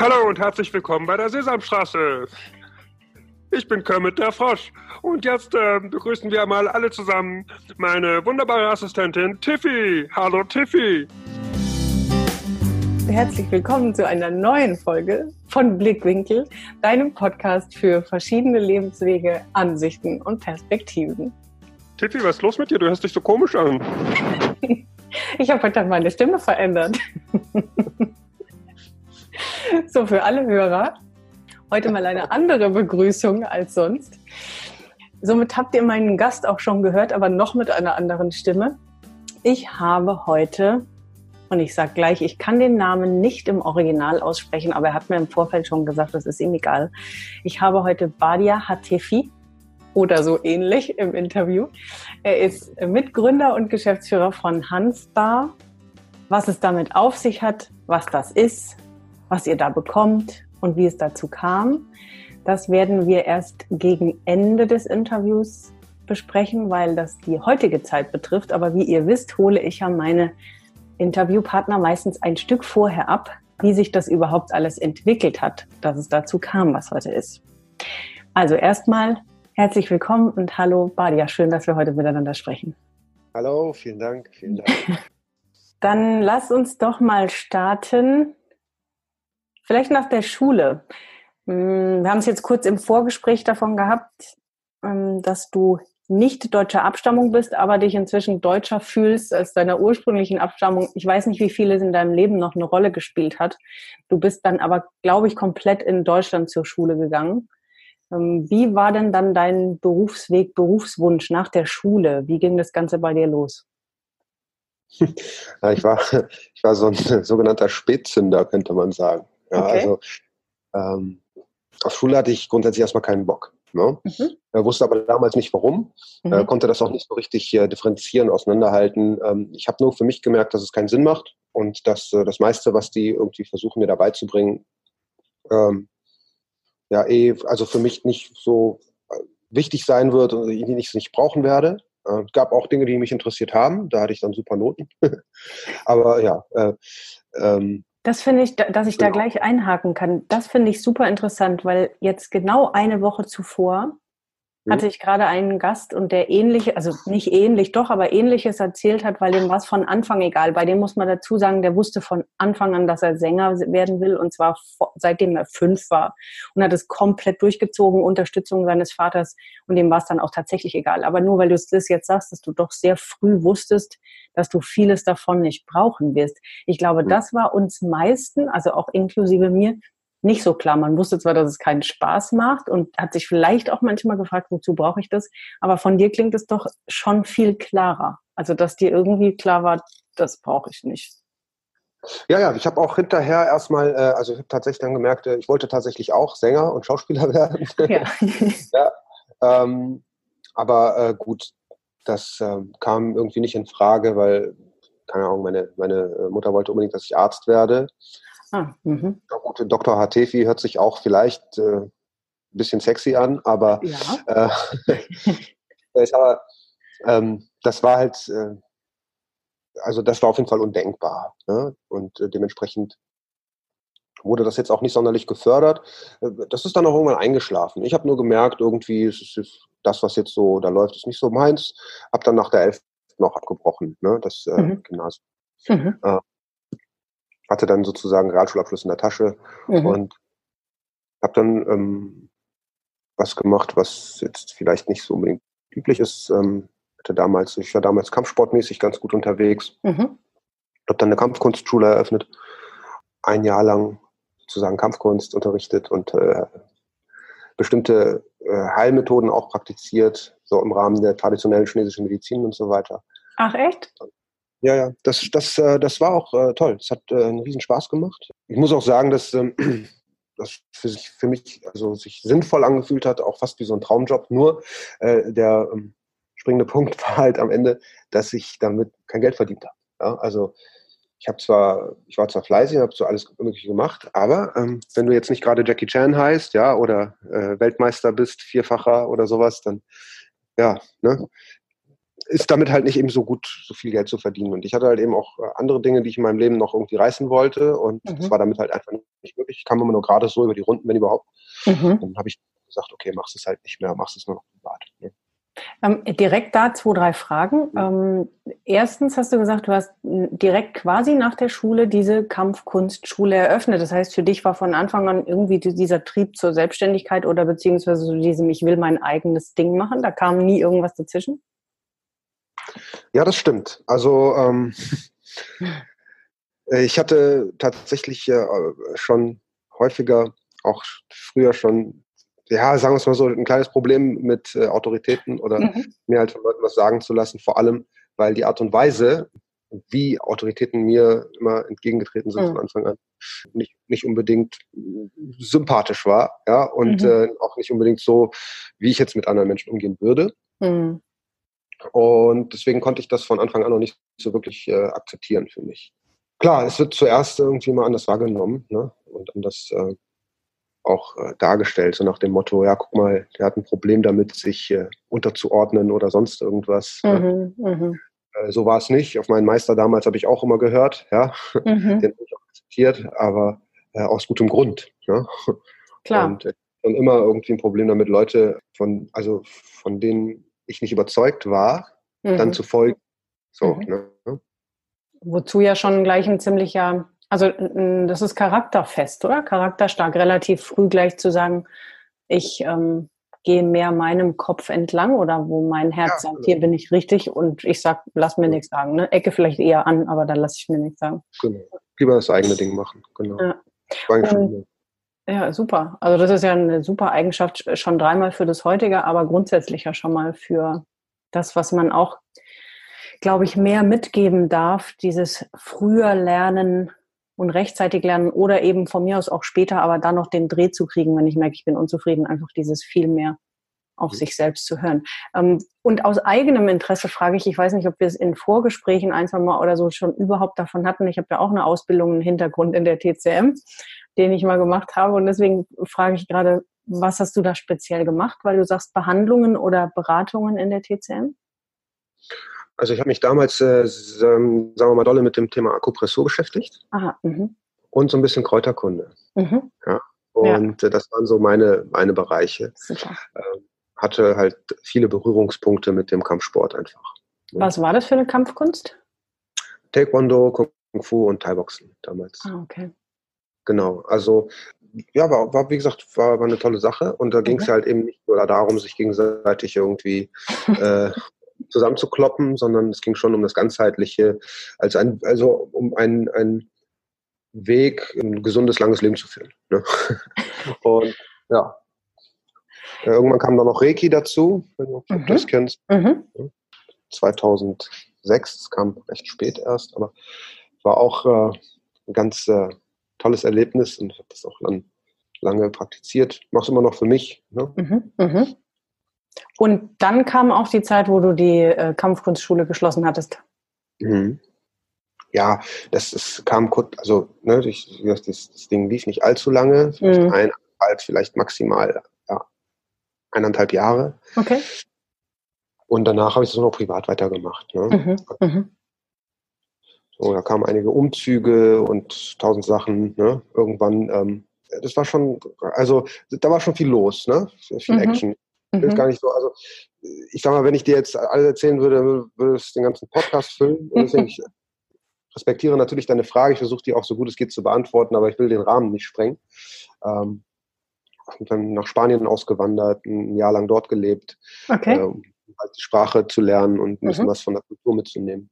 Hallo und herzlich willkommen bei der Sesamstraße. Ich bin Kermit der Frosch und jetzt äh, begrüßen wir mal alle zusammen meine wunderbare Assistentin Tiffy. Hallo Tiffy. Herzlich willkommen zu einer neuen Folge von Blickwinkel, deinem Podcast für verschiedene Lebenswege, Ansichten und Perspektiven. Tiffy, was ist los mit dir? Du hörst dich so komisch an. ich habe heute meine Stimme verändert. so, für alle Hörer, heute mal eine andere Begrüßung als sonst. Somit habt ihr meinen Gast auch schon gehört, aber noch mit einer anderen Stimme. Ich habe heute, und ich sage gleich, ich kann den Namen nicht im Original aussprechen, aber er hat mir im Vorfeld schon gesagt, das ist ihm egal. Ich habe heute Badia Hatefi oder so ähnlich im Interview. Er ist Mitgründer und Geschäftsführer von Hansbar. Was es damit auf sich hat, was das ist, was ihr da bekommt und wie es dazu kam. Das werden wir erst gegen Ende des Interviews besprechen, weil das die heutige Zeit betrifft. Aber wie ihr wisst, hole ich ja meine Interviewpartner meistens ein Stück vorher ab, wie sich das überhaupt alles entwickelt hat, dass es dazu kam, was heute ist. Also erstmal herzlich willkommen und hallo Badia, schön, dass wir heute miteinander sprechen. Hallo, vielen Dank, vielen Dank. Dann lass uns doch mal starten Vielleicht nach der Schule. Hm, wir haben es jetzt kurz im Vorgespräch davon gehabt, ähm, dass du nicht deutscher Abstammung bist, aber dich inzwischen deutscher fühlst als deiner ursprünglichen Abstammung. Ich weiß nicht, wie vieles in deinem Leben noch eine Rolle gespielt hat. Du bist dann aber, glaube ich, komplett in Deutschland zur Schule gegangen. Ähm, wie war denn dann dein Berufsweg, Berufswunsch nach der Schule? Wie ging das Ganze bei dir los? Ich, war, ich war so ein sogenannter Spätzünder, könnte man sagen. Ja, okay. Also ähm, auf Schule hatte ich grundsätzlich erstmal keinen Bock. Ne? Mhm. Er wusste aber damals nicht warum, mhm. äh, konnte das auch nicht so richtig äh, differenzieren, auseinanderhalten. Ähm, ich habe nur für mich gemerkt, dass es keinen Sinn macht und dass äh, das meiste, was die irgendwie versuchen mir dabei zu bringen, ähm, ja eh, also für mich nicht so äh, wichtig sein wird und ich nicht, nicht brauchen werde. Äh, es gab auch Dinge, die mich interessiert haben, da hatte ich dann super Noten. aber ja, äh, ähm, das finde ich, dass ich da genau. gleich einhaken kann. Das finde ich super interessant, weil jetzt genau eine Woche zuvor. Hatte ich gerade einen Gast und der ähnliche, also nicht ähnlich, doch, aber ähnliches erzählt hat, weil dem war es von Anfang egal. Bei dem muss man dazu sagen, der wusste von Anfang an, dass er Sänger werden will und zwar seitdem er fünf war und hat es komplett durchgezogen, Unterstützung seines Vaters und dem war es dann auch tatsächlich egal. Aber nur weil du es jetzt sagst, dass du doch sehr früh wusstest, dass du vieles davon nicht brauchen wirst. Ich glaube, mhm. das war uns meisten, also auch inklusive mir, nicht so klar. Man wusste zwar, dass es keinen Spaß macht und hat sich vielleicht auch manchmal gefragt, wozu brauche ich das? Aber von dir klingt es doch schon viel klarer. Also, dass dir irgendwie klar war, das brauche ich nicht. Ja, ja, ich habe auch hinterher erstmal, äh, also ich habe tatsächlich dann gemerkt, äh, ich wollte tatsächlich auch Sänger und Schauspieler werden. Ja. ja ähm, aber äh, gut, das äh, kam irgendwie nicht in Frage, weil, keine Ahnung, meine, meine äh, Mutter wollte unbedingt, dass ich Arzt werde. Ah, mhm. Ja, gut, Dr. Hatefi hört sich auch vielleicht äh, ein bisschen sexy an, aber, ja. äh, aber ähm, das war halt, äh, also das war auf jeden Fall undenkbar. Ne? Und äh, dementsprechend wurde das jetzt auch nicht sonderlich gefördert. Äh, das ist dann auch irgendwann eingeschlafen. Ich habe nur gemerkt, irgendwie ist es das, was jetzt so da läuft, ist nicht so meins. Habe dann nach der Elf noch abgebrochen, ne? das äh, mhm. Gymnasium. Mhm. Hatte dann sozusagen Realschulabschluss in der Tasche mhm. und habe dann ähm, was gemacht, was jetzt vielleicht nicht so unbedingt üblich ist. Ähm, hatte damals, ich war damals kampfsportmäßig ganz gut unterwegs. Mhm. Habe dann eine Kampfkunstschule eröffnet, ein Jahr lang sozusagen Kampfkunst unterrichtet und äh, bestimmte äh, Heilmethoden auch praktiziert, so im Rahmen der traditionellen chinesischen Medizin und so weiter. Ach echt? Ja, ja, das, das, äh, das war auch äh, toll. Es hat äh, einen riesen Spaß gemacht. Ich muss auch sagen, dass ähm, das für, sich, für mich also sich sinnvoll angefühlt hat, auch fast wie so ein Traumjob. Nur der ähm, springende Punkt war halt am Ende, dass ich damit kein Geld verdient habe. Ja, also ich habe zwar, ich war zwar fleißig, habe so alles mögliche gemacht, aber ähm, wenn du jetzt nicht gerade Jackie Chan heißt, ja, oder äh, Weltmeister bist, Vierfacher oder sowas, dann ja, ne, ist damit halt nicht eben so gut, so viel Geld zu verdienen. Und ich hatte halt eben auch äh, andere Dinge, die ich in meinem Leben noch irgendwie reißen wollte. Und mhm. das war damit halt einfach nicht möglich. Ich kam immer nur gerade so über die Runden, wenn überhaupt. Mhm. Dann habe ich gesagt, okay, machst es halt nicht mehr, machst es nur noch privat. Ne? Ähm, direkt da zwei, drei Fragen. Ähm, erstens hast du gesagt, du hast direkt quasi nach der Schule diese Kampfkunstschule eröffnet. Das heißt, für dich war von Anfang an irgendwie dieser Trieb zur Selbstständigkeit oder beziehungsweise zu diesem Ich will mein eigenes Ding machen. Da kam nie irgendwas dazwischen? Ja, das stimmt. Also ähm, ich hatte tatsächlich äh, schon häufiger, auch früher schon ja, sagen wir es mal so, ein kleines Problem mit äh, Autoritäten oder mhm. mir halt von Leuten was sagen zu lassen, vor allem, weil die Art und Weise, wie Autoritäten mir immer entgegengetreten sind mhm. von Anfang an, nicht, nicht unbedingt sympathisch war, ja, und mhm. äh, auch nicht unbedingt so, wie ich jetzt mit anderen Menschen umgehen würde. Mhm. Und deswegen konnte ich das von Anfang an noch nicht so wirklich äh, akzeptieren für mich. Klar, es wird zuerst irgendwie mal anders wahrgenommen ne? und anders äh, auch äh, dargestellt, so nach dem Motto, ja, guck mal, der hat ein Problem damit, sich äh, unterzuordnen oder sonst irgendwas. Ne? Mhm, mh. äh, so war es nicht. Auf meinen Meister damals habe ich auch immer gehört, ja, mhm. den habe ich auch akzeptiert, aber äh, aus gutem Grund. Ne? Klar. Und äh, dann immer irgendwie ein Problem damit, Leute von, also von denen ich nicht überzeugt war, mhm. dann zu folgen. So, mhm. ne? Wozu ja schon gleich ein ziemlicher also das ist charakterfest, oder? Charakterstark, relativ früh gleich zu sagen, ich ähm, gehe mehr meinem Kopf entlang oder wo mein Herz ja, sagt, hier bin ich richtig und ich sag, lass mir nichts sagen. Ne? Ecke vielleicht eher an, aber da lasse ich mir nichts sagen. Genau. Lieber das eigene Ding machen, genau. Ja. Und, ja, super. Also das ist ja eine super Eigenschaft schon dreimal für das heutige, aber grundsätzlich ja schon mal für das, was man auch, glaube ich, mehr mitgeben darf, dieses früher Lernen und rechtzeitig lernen oder eben von mir aus auch später, aber dann noch den Dreh zu kriegen, wenn ich merke, ich bin unzufrieden, einfach dieses viel mehr auf sich selbst zu hören. Ähm, und aus eigenem Interesse frage ich, ich weiß nicht, ob wir es in Vorgesprächen ein, zwei Mal oder so schon überhaupt davon hatten. Ich habe ja auch eine Ausbildung, einen Hintergrund in der TCM, den ich mal gemacht habe. Und deswegen frage ich gerade, was hast du da speziell gemacht? Weil du sagst Behandlungen oder Beratungen in der TCM? Also ich habe mich damals, äh, sagen wir mal, dolle mit dem Thema Akupressur beschäftigt. Aha, mh. Und so ein bisschen Kräuterkunde. Mhm. Ja. Und ja. Äh, das waren so meine, meine Bereiche. Super. Ähm, hatte halt viele Berührungspunkte mit dem Kampfsport einfach. Was war das für eine Kampfkunst? Taekwondo, Kung Fu und Thai-Boxen damals. Ah, okay. Genau, also ja, war, war wie gesagt, war, war eine tolle Sache. Und da ging es mhm. halt eben nicht nur darum, sich gegenseitig irgendwie äh, zusammenzukloppen, sondern es ging schon um das Ganzheitliche, als ein, also um einen, einen Weg, ein gesundes, langes Leben zu führen. Ne? Und ja. Irgendwann kam dann noch Reiki dazu, wenn du mhm. das kennst. Mhm. 2006, das kam recht spät erst, aber war auch äh, ganz äh, tolles Erlebnis und ich habe das auch lang, lange praktiziert. Mache es immer noch für mich. Ne? Mhm. Mhm. Und dann kam auch die Zeit, wo du die äh, Kampfkunstschule geschlossen hattest. Mhm. Ja, das, das kam kurz, also ne, ich, das, das, Ding lief nicht allzu lange, vielleicht mhm. eineinhalb, vielleicht maximal ja, eineinhalb Jahre. Okay. Und danach habe ich es noch privat weitergemacht. Ne? Mhm. Mhm. So, da kamen einige Umzüge und tausend Sachen. Ne? Irgendwann, ähm, das war schon, also da war schon viel los, ne? Viel mhm. Action. Mhm. Ist gar nicht so. Also ich sag mal, wenn ich dir jetzt alles erzählen würde, würde es den ganzen Podcast füllen. Und deswegen, ich respektiere natürlich deine Frage. Ich versuche die auch so gut es geht zu beantworten, aber ich will den Rahmen nicht sprengen. Ähm, dann nach Spanien ausgewandert, ein Jahr lang dort gelebt, okay. äh, um halt die Sprache zu lernen und ein bisschen mhm. was von der Kultur mitzunehmen.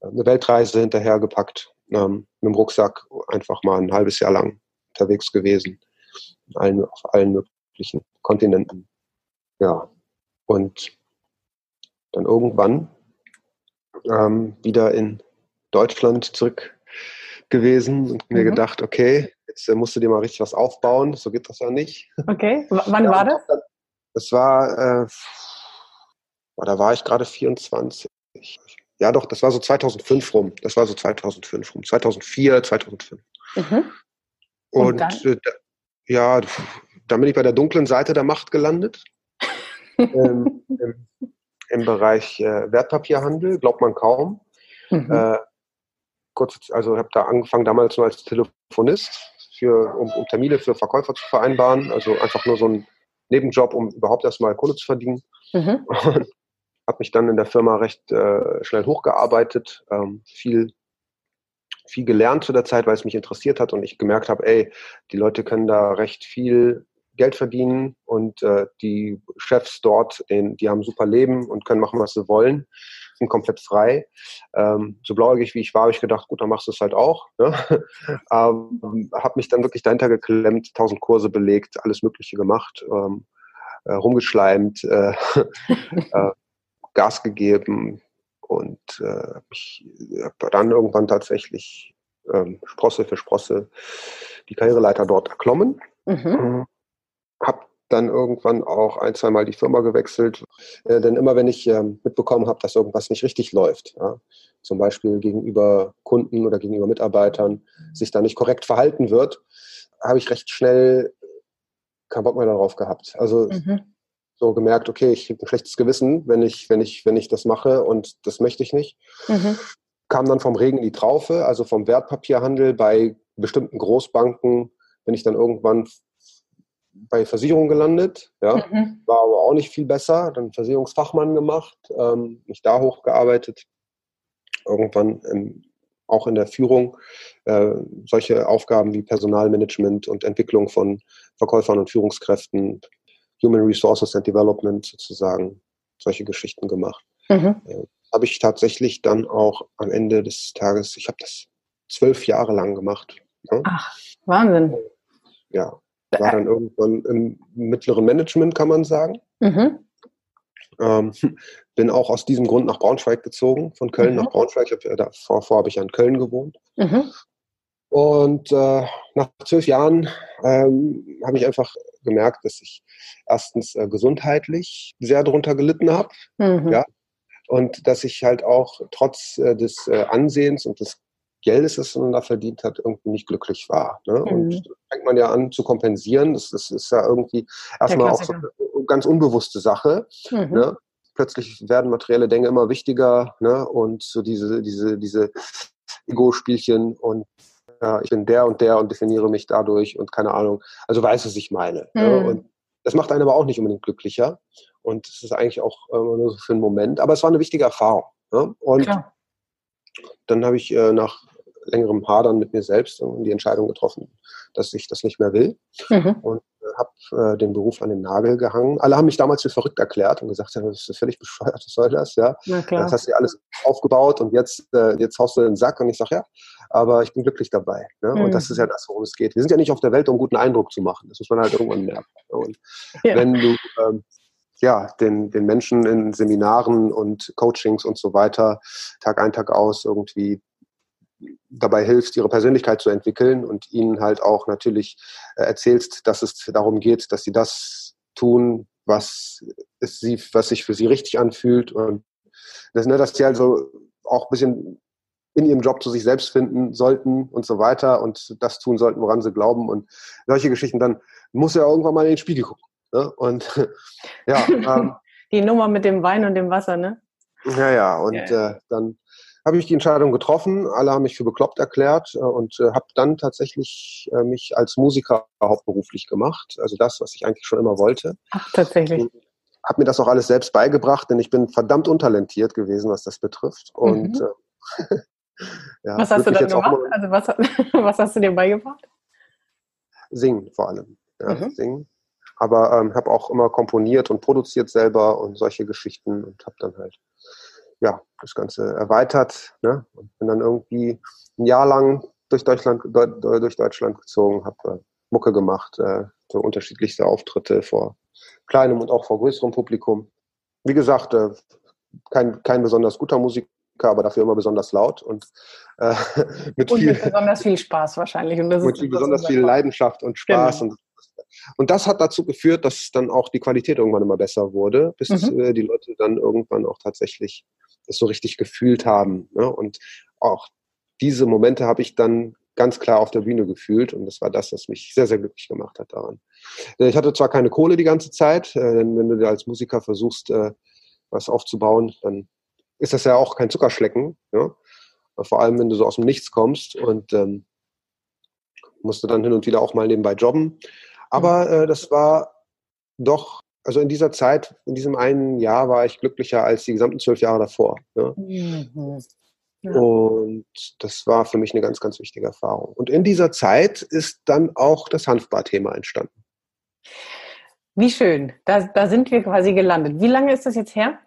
Eine Weltreise hinterhergepackt, ähm, mit dem Rucksack einfach mal ein halbes Jahr lang unterwegs gewesen, allen, auf allen möglichen Kontinenten. Ja, und dann irgendwann ähm, wieder in Deutschland zurück gewesen und mir mhm. gedacht, okay, jetzt äh, musst du dir mal richtig was aufbauen, so geht das ja nicht. Okay, w wann ja, war das? Das war, äh, da war ich gerade 24. Ja, doch, das war so 2005 rum. Das war so 2005 rum. 2004, 2005. Mhm. Und, und äh, ja, dann bin ich bei der dunklen Seite der Macht gelandet ähm, ähm, im Bereich äh, Wertpapierhandel, glaubt man kaum. Mhm. Äh, kurz, also habe da angefangen damals nur als Telefonist, für, um, um, Termine für Verkäufer zu vereinbaren. Also einfach nur so ein Nebenjob, um überhaupt erstmal Kohle zu verdienen. Mhm. Und habe mich dann in der Firma recht äh, schnell hochgearbeitet, ähm, viel viel gelernt zu der Zeit, weil es mich interessiert hat und ich gemerkt habe, ey, die Leute können da recht viel Geld verdienen und äh, die Chefs dort, den, die haben super Leben und können machen, was sie wollen, sind komplett frei. Ähm, so blauäugig wie ich war, habe ich gedacht, gut, dann machst du es halt auch. Ne? ähm, habe mich dann wirklich dahinter geklemmt, tausend Kurse belegt, alles Mögliche gemacht, ähm, äh, rumgeschleimt, äh, äh, Gas gegeben und äh, ich habe dann irgendwann tatsächlich ähm, Sprosse für Sprosse die Karriereleiter dort erklommen. Mhm. mhm habe dann irgendwann auch ein, zwei Mal die Firma gewechselt. Äh, denn immer wenn ich äh, mitbekommen habe, dass irgendwas nicht richtig läuft, ja, zum Beispiel gegenüber Kunden oder gegenüber Mitarbeitern sich da nicht korrekt verhalten wird, habe ich recht schnell keinen Bock mehr darauf gehabt. Also mhm. So gemerkt, okay, ich habe ein schlechtes Gewissen, wenn ich, wenn ich, wenn ich das mache und das möchte ich nicht. Mhm. Kam dann vom Regen in die Traufe, also vom Wertpapierhandel bei bestimmten Großbanken bin ich dann irgendwann bei Versicherung gelandet, ja, mhm. war aber auch nicht viel besser. Dann Versicherungsfachmann gemacht, ähm, mich da hochgearbeitet. Irgendwann im, auch in der Führung äh, solche Aufgaben wie Personalmanagement und Entwicklung von Verkäufern und Führungskräften, Human Resources and Development sozusagen, solche Geschichten gemacht. Mhm. Äh, Habe ich tatsächlich dann auch am Ende des Tages, ich habe das zwölf Jahre lang gemacht. Ja. Ach, Wahnsinn. Ja, war dann irgendwann im mittleren Management, kann man sagen. Mhm. Ähm, bin auch aus diesem Grund nach Braunschweig gezogen, von Köln mhm. nach Braunschweig. Hab, äh, davor, davor habe ich ja in Köln gewohnt. Mhm. Und äh, nach zwölf Jahren ähm, habe ich einfach gemerkt, dass ich erstens äh, gesundheitlich sehr darunter gelitten habe. Mhm. Ja, und dass ich halt auch trotz äh, des äh, Ansehens und des Geldes, das man da verdient hat, irgendwie nicht glücklich war. Ne? Mhm. Und fängt man ja an zu kompensieren. Das, das ist ja irgendwie erstmal auch so eine ganz unbewusste Sache. Mhm. Ne? Plötzlich werden materielle Dinge immer wichtiger ne? und so diese, diese, diese Ego-Spielchen und ja, ich bin der und der und definiere mich dadurch und keine Ahnung. Also weiß, was ich meine. Ne? Mhm. Ne? Und das macht einen aber auch nicht unbedingt glücklicher. Und es ist eigentlich auch immer nur so für einen Moment. Aber es war eine wichtige Erfahrung. Ne? Und Klar. dann habe ich äh, nach längerem Hadern mit mir selbst die Entscheidung getroffen, dass ich das nicht mehr will. Mhm. Und äh, habe äh, den Beruf an den Nagel gehangen. Alle haben mich damals für verrückt erklärt und gesagt, ja, das ist völlig bescheuert, was soll das? Ja, das hast du ja alles aufgebaut und jetzt, äh, jetzt haust du den Sack. Und ich sage, ja, aber ich bin glücklich dabei. Ne? Mhm. Und das ist ja das, worum es geht. Wir sind ja nicht auf der Welt, um einen guten Eindruck zu machen. Das muss man halt irgendwann merken. Und ja. wenn du ähm, ja, den, den Menschen in Seminaren und Coachings und so weiter Tag ein, Tag aus irgendwie dabei hilfst, ihre Persönlichkeit zu entwickeln und ihnen halt auch natürlich äh, erzählst, dass es darum geht, dass sie das tun, was, es sie, was sich für sie richtig anfühlt und das, ne, dass sie also auch ein bisschen in ihrem Job zu sich selbst finden sollten und so weiter und das tun sollten, woran sie glauben und solche Geschichten, dann muss er irgendwann mal in den Spiegel gucken. Ne? Und ja. Ähm, Die Nummer mit dem Wein und dem Wasser, ne? Ja, ja, und ja. Äh, dann habe ich die Entscheidung getroffen. Alle haben mich für bekloppt erklärt äh, und äh, habe dann tatsächlich äh, mich als Musiker hauptberuflich gemacht. Also das, was ich eigentlich schon immer wollte. Ach, tatsächlich. Habe mir das auch alles selbst beigebracht, denn ich bin verdammt untalentiert gewesen, was das betrifft. Und mhm. äh, ja, was hast du dann gemacht? Also was, was hast du dir beigebracht? Singen vor allem. Ja, mhm. Singen. Aber ähm, habe auch immer komponiert und produziert selber und solche Geschichten und habe dann halt ja, das Ganze erweitert ne? und bin dann irgendwie ein Jahr lang durch Deutschland, durch Deutschland gezogen, habe äh, Mucke gemacht, äh, so unterschiedlichste Auftritte vor kleinem und auch vor größerem Publikum. Wie gesagt, äh, kein, kein besonders guter Musiker, aber dafür immer besonders laut und äh, mit, und viel, mit besonders viel Spaß wahrscheinlich. Und mit ist besonders viel Leidenschaft und Spaß. Genau. Und, und das hat dazu geführt, dass dann auch die Qualität irgendwann immer besser wurde, bis mhm. äh, die Leute dann irgendwann auch tatsächlich das so richtig gefühlt haben. Ne? Und auch diese Momente habe ich dann ganz klar auf der Bühne gefühlt und das war das, was mich sehr, sehr glücklich gemacht hat daran. Ich hatte zwar keine Kohle die ganze Zeit, äh, denn wenn du als Musiker versuchst, äh, was aufzubauen, dann ist das ja auch kein Zuckerschlecken. Ja? Vor allem, wenn du so aus dem Nichts kommst und ähm, musste dann hin und wieder auch mal nebenbei jobben. Aber äh, das war doch, also in dieser Zeit, in diesem einen Jahr war ich glücklicher als die gesamten zwölf Jahre davor. Ja? Mhm. Ja. Und das war für mich eine ganz, ganz wichtige Erfahrung. Und in dieser Zeit ist dann auch das Hanfbar-Thema entstanden. Wie schön. Da, da sind wir quasi gelandet. Wie lange ist das jetzt her?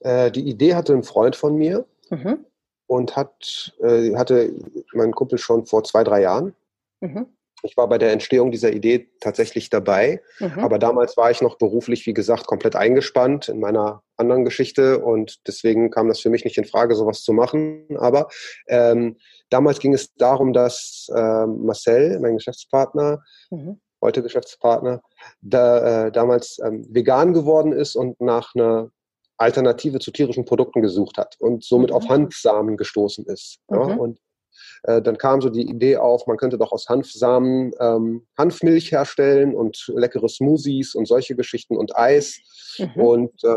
Äh, die Idee hatte ein Freund von mir mhm. und hat, äh, hatte mein Kumpel schon vor zwei, drei Jahren. Mhm. Ich war bei der Entstehung dieser Idee tatsächlich dabei, mhm. aber damals war ich noch beruflich, wie gesagt, komplett eingespannt in meiner anderen Geschichte und deswegen kam das für mich nicht in Frage, sowas zu machen. Aber ähm, damals ging es darum, dass äh, Marcel, mein Geschäftspartner, mhm. heute Geschäftspartner, da, äh, damals ähm, vegan geworden ist und nach einer Alternative zu tierischen Produkten gesucht hat und somit mhm. auf Hanfsamen gestoßen ist. Ja? Mhm. Und äh, dann kam so die Idee auf, man könnte doch aus Hanfsamen ähm, Hanfmilch herstellen und leckere Smoothies und solche Geschichten und Eis. Mhm. Und äh,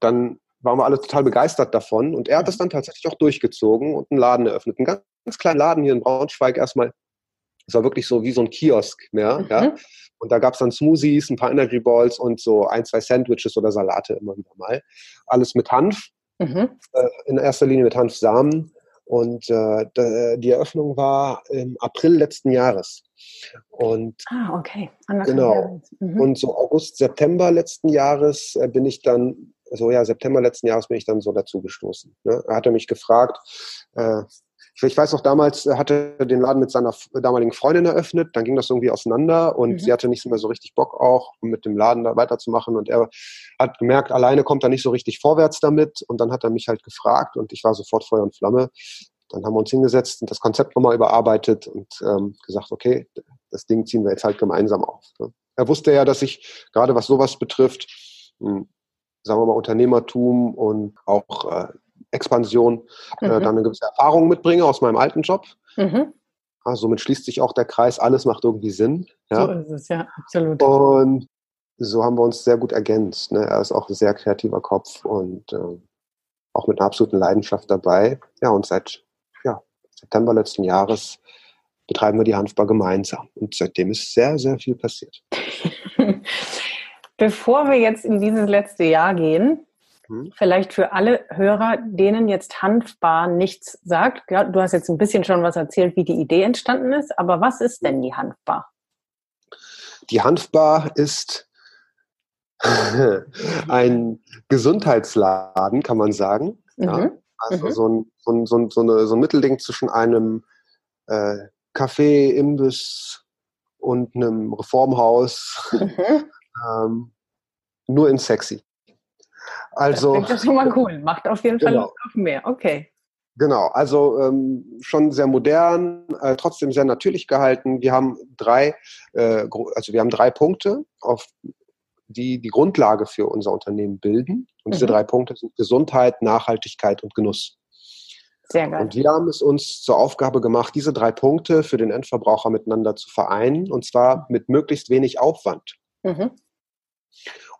dann waren wir alle total begeistert davon. Und er hat das dann tatsächlich auch durchgezogen und einen Laden eröffnet. Einen ganz, ganz kleinen Laden hier in Braunschweig erstmal. Es war wirklich so wie so ein Kiosk. Ja, mhm. ja. Und da gab es dann Smoothies, ein paar Energy Balls und so ein, zwei Sandwiches oder Salate immer wieder mal. Alles mit Hanf. Mhm. Äh, in erster Linie mit Hanfsamen. Und äh, die Eröffnung war im April letzten Jahres. Und ah, okay. genau. Mhm. Und so August, September letzten Jahres äh, bin ich dann, so ja, September letzten Jahres bin ich dann so dazu gestoßen. Ne? Er hatte mich gefragt, äh, ich weiß noch, damals äh, hatte er den Laden mit seiner damaligen Freundin eröffnet, dann ging das irgendwie auseinander und mhm. sie hatte nicht mehr so richtig Bock auch, mit dem Laden da weiterzumachen und er hat gemerkt, alleine kommt er nicht so richtig vorwärts damit und dann hat er mich halt gefragt und ich war sofort Feuer und Flamme. Dann haben wir uns hingesetzt und das Konzept nochmal überarbeitet und ähm, gesagt, okay, das Ding ziehen wir jetzt halt gemeinsam auf. Ne? Er wusste ja, dass ich gerade was sowas betrifft, mh, hm, sagen wir mal Unternehmertum und auch äh, Expansion äh, mhm. äh, dann eine gewisse Erfahrung mitbringe aus meinem alten Job. Mhm. Ja, somit schließt sich auch der Kreis, alles macht irgendwie Sinn. Ja? So ist es, ja, absolut. Und so haben wir uns sehr gut ergänzt. Ne? Er ist auch ein sehr kreativer Kopf und äh, auch mit einer absoluten Leidenschaft dabei. Ja, und seit ja, September letzten Jahres betreiben wir die Hanfbar gemeinsam. Und seitdem ist sehr, sehr viel passiert. Bevor wir jetzt in dieses letzte Jahr gehen? Vielleicht für alle Hörer, denen jetzt Hanfbar nichts sagt. Ja, du hast jetzt ein bisschen schon was erzählt, wie die Idee entstanden ist, aber was ist denn die Hanfbar? Die Hanfbar ist ein Gesundheitsladen, kann man sagen. Mhm. Ja? Also mhm. so, ein, so, ein, so, ein, so, eine, so ein Mittelding zwischen einem äh, Café, Imbiss und einem Reformhaus. Mhm. Ähm, nur in sexy. Also, das ist schon mal cool. Macht auf jeden Fall genau. auf mehr. Okay. Genau, also ähm, schon sehr modern, äh, trotzdem sehr natürlich gehalten. Wir haben drei, äh, also wir haben drei Punkte, auf die die Grundlage für unser Unternehmen bilden. Und mhm. diese drei Punkte sind Gesundheit, Nachhaltigkeit und Genuss. Sehr geil. Und wir haben es uns zur Aufgabe gemacht, diese drei Punkte für den Endverbraucher miteinander zu vereinen, und zwar mit möglichst wenig Aufwand. Mhm.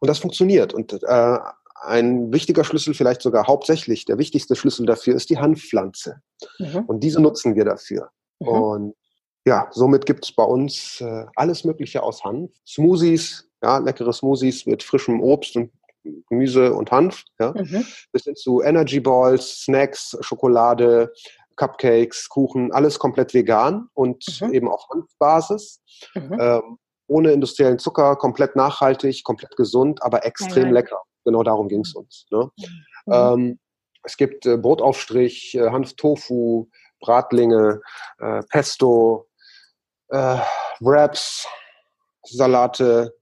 Und das funktioniert. Und äh, ein wichtiger Schlüssel, vielleicht sogar hauptsächlich der wichtigste Schlüssel dafür, ist die Hanfpflanze. Mhm. Und diese nutzen wir dafür. Mhm. Und ja, somit gibt es bei uns äh, alles Mögliche aus Hanf. Smoothies, ja, leckere Smoothies mit frischem Obst und Gemüse und Hanf, ja, mhm. bis hin zu Energy Balls, Snacks, Schokolade, Cupcakes, Kuchen, alles komplett vegan und mhm. eben auf Hanfbasis. Mhm. Ähm, ohne industriellen Zucker, komplett nachhaltig, komplett gesund, aber extrem ja, lecker. Genau darum ging es uns. Ne? Mhm. Ähm, es gibt äh, Brotaufstrich, äh, Hanftofu, Bratlinge, äh, Pesto, äh, Wraps, Salate.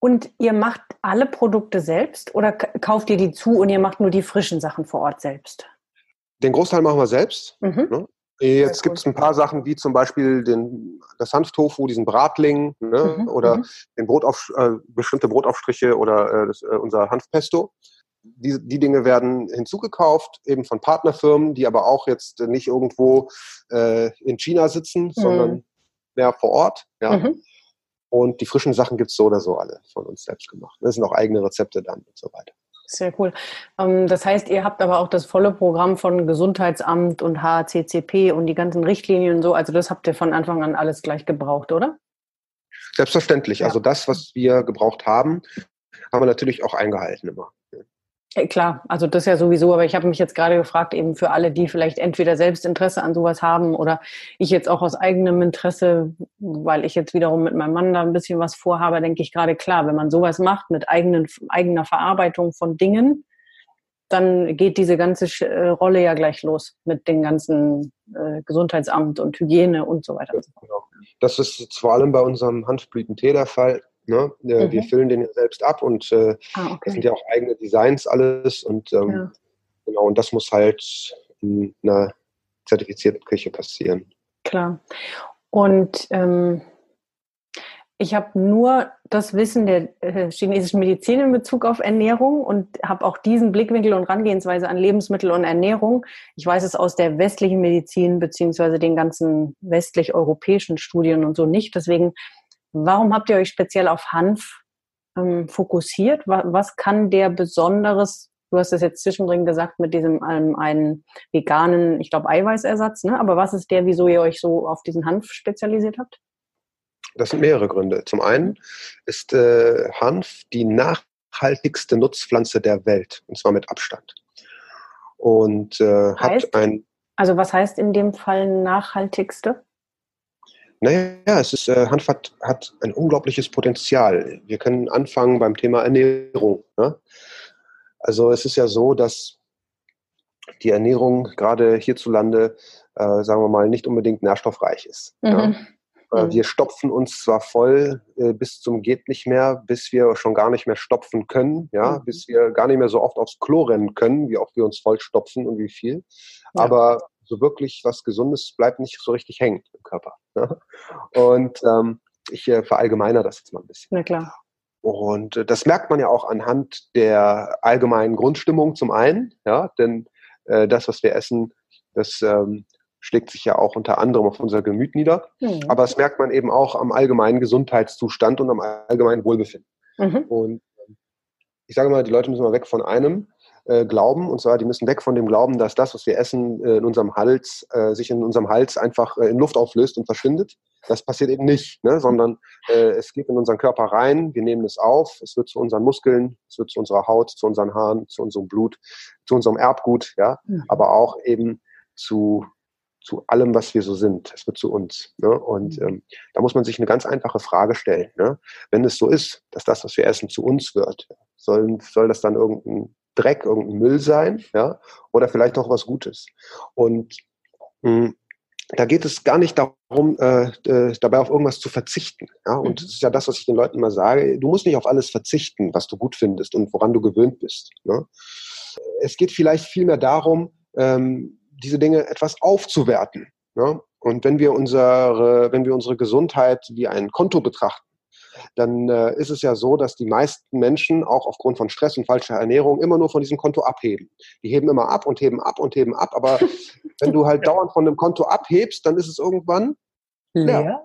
Und ihr macht alle Produkte selbst oder kauft ihr die zu und ihr macht nur die frischen Sachen vor Ort selbst? Den Großteil machen wir selbst. Mhm. Ne? Jetzt gibt es ein paar Sachen, wie zum Beispiel den, das Hanftofu, diesen Bratling ne? mhm, oder mhm. den Brotauf, äh, bestimmte Brotaufstriche oder äh, das, äh, unser Hanfpesto. Die, die Dinge werden hinzugekauft, eben von Partnerfirmen, die aber auch jetzt nicht irgendwo äh, in China sitzen, mhm. sondern mehr vor Ort. Ja. Mhm. Und die frischen Sachen gibt es so oder so alle von uns selbst gemacht. Das sind auch eigene Rezepte dann und so weiter. Sehr cool. Ähm, das heißt, ihr habt aber auch das volle Programm von Gesundheitsamt und HCCP und die ganzen Richtlinien und so. Also das habt ihr von Anfang an alles gleich gebraucht, oder? Selbstverständlich. Ja. Also das, was wir gebraucht haben, haben wir natürlich auch eingehalten immer. Äh, klar, also das ja sowieso, aber ich habe mich jetzt gerade gefragt, eben für alle, die vielleicht entweder selbst Interesse an sowas haben oder ich jetzt auch aus eigenem Interesse, weil ich jetzt wiederum mit meinem Mann da ein bisschen was vorhabe, denke ich gerade klar, wenn man sowas macht mit eigenen, eigener Verarbeitung von Dingen, dann geht diese ganze äh, Rolle ja gleich los mit dem ganzen äh, Gesundheitsamt und Hygiene und so weiter. Genau. Das ist vor allem bei unserem Hanfblütentee der Fall. Ne? Mhm. Wir füllen den ja selbst ab und äh, ah, okay. das sind ja auch eigene Designs alles und ähm, ja. genau, und das muss halt in einer zertifizierten Küche passieren. Klar. Und ähm, ich habe nur das Wissen der äh, chinesischen Medizin in Bezug auf Ernährung und habe auch diesen Blickwinkel und Rangehensweise an Lebensmittel und Ernährung. Ich weiß es aus der westlichen Medizin beziehungsweise den ganzen westlich-europäischen Studien und so nicht. Deswegen Warum habt ihr euch speziell auf Hanf ähm, fokussiert? Was, was, kann der Besonderes, du hast es jetzt zwischendrin gesagt, mit diesem ähm, einen veganen, ich glaube, Eiweißersatz, ne? aber was ist der, wieso ihr euch so auf diesen Hanf spezialisiert habt? Das sind mehrere Gründe. Zum einen ist äh, Hanf die nachhaltigste Nutzpflanze der Welt, und zwar mit Abstand. Und äh, heißt, hat ein. Also was heißt in dem Fall nachhaltigste? Naja, es ist, äh, Hanf hat, hat ein unglaubliches Potenzial. Wir können anfangen beim Thema Ernährung. Ne? Also es ist ja so, dass die Ernährung gerade hierzulande, äh, sagen wir mal, nicht unbedingt nährstoffreich ist. Mhm. Ja? Äh, mhm. Wir stopfen uns zwar voll äh, bis zum geht nicht mehr, bis wir schon gar nicht mehr stopfen können, ja, mhm. bis wir gar nicht mehr so oft aufs Klo rennen können, wie oft wir uns voll stopfen und wie viel. Ja. Aber so wirklich was Gesundes bleibt nicht so richtig hängen im Körper. Ne? Und ähm, ich äh, verallgemeiner das jetzt mal ein bisschen. Na klar. Und äh, das merkt man ja auch anhand der allgemeinen Grundstimmung zum einen, ja, denn äh, das, was wir essen, das ähm, schlägt sich ja auch unter anderem auf unser Gemüt nieder. Mhm. Aber das merkt man eben auch am allgemeinen Gesundheitszustand und am allgemeinen Wohlbefinden. Mhm. Und ähm, ich sage mal, die Leute müssen mal weg von einem äh, glauben. Und zwar, die müssen weg von dem Glauben, dass das, was wir essen, äh, in unserem Hals, äh, sich in unserem Hals einfach äh, in Luft auflöst und verschwindet. Das passiert eben nicht, ne? sondern äh, es geht in unseren Körper rein, wir nehmen es auf, es wird zu unseren Muskeln, es wird zu unserer Haut, zu unseren Haaren, zu unserem Blut, zu unserem Erbgut, ja, mhm. aber auch eben zu zu allem, was wir so sind. Es wird zu uns. Ne? Und mhm. ähm, da muss man sich eine ganz einfache Frage stellen. Ne? Wenn es so ist, dass das, was wir essen, zu uns wird, soll, soll das dann irgendein Dreck, irgendein Müll sein, ja, oder vielleicht auch was Gutes. Und mh, hm, da geht es gar nicht darum, äh, äh, dabei auf irgendwas zu verzichten. Ja? Und mhm. das ist ja das, was ich den Leuten immer sage. Du musst nicht auf alles verzichten, was du gut findest und woran du gewöhnt bist. Ne? Es geht vielleicht vielmehr darum, ähm, diese Dinge etwas aufzuwerten. Ne? Und wenn wir unsere, wenn wir unsere Gesundheit wie ein Konto betrachten, dann äh, ist es ja so, dass die meisten Menschen auch aufgrund von Stress und falscher Ernährung immer nur von diesem Konto abheben. Die heben immer ab und heben ab und heben ab, aber wenn du halt dauernd von dem Konto abhebst, dann ist es irgendwann leer.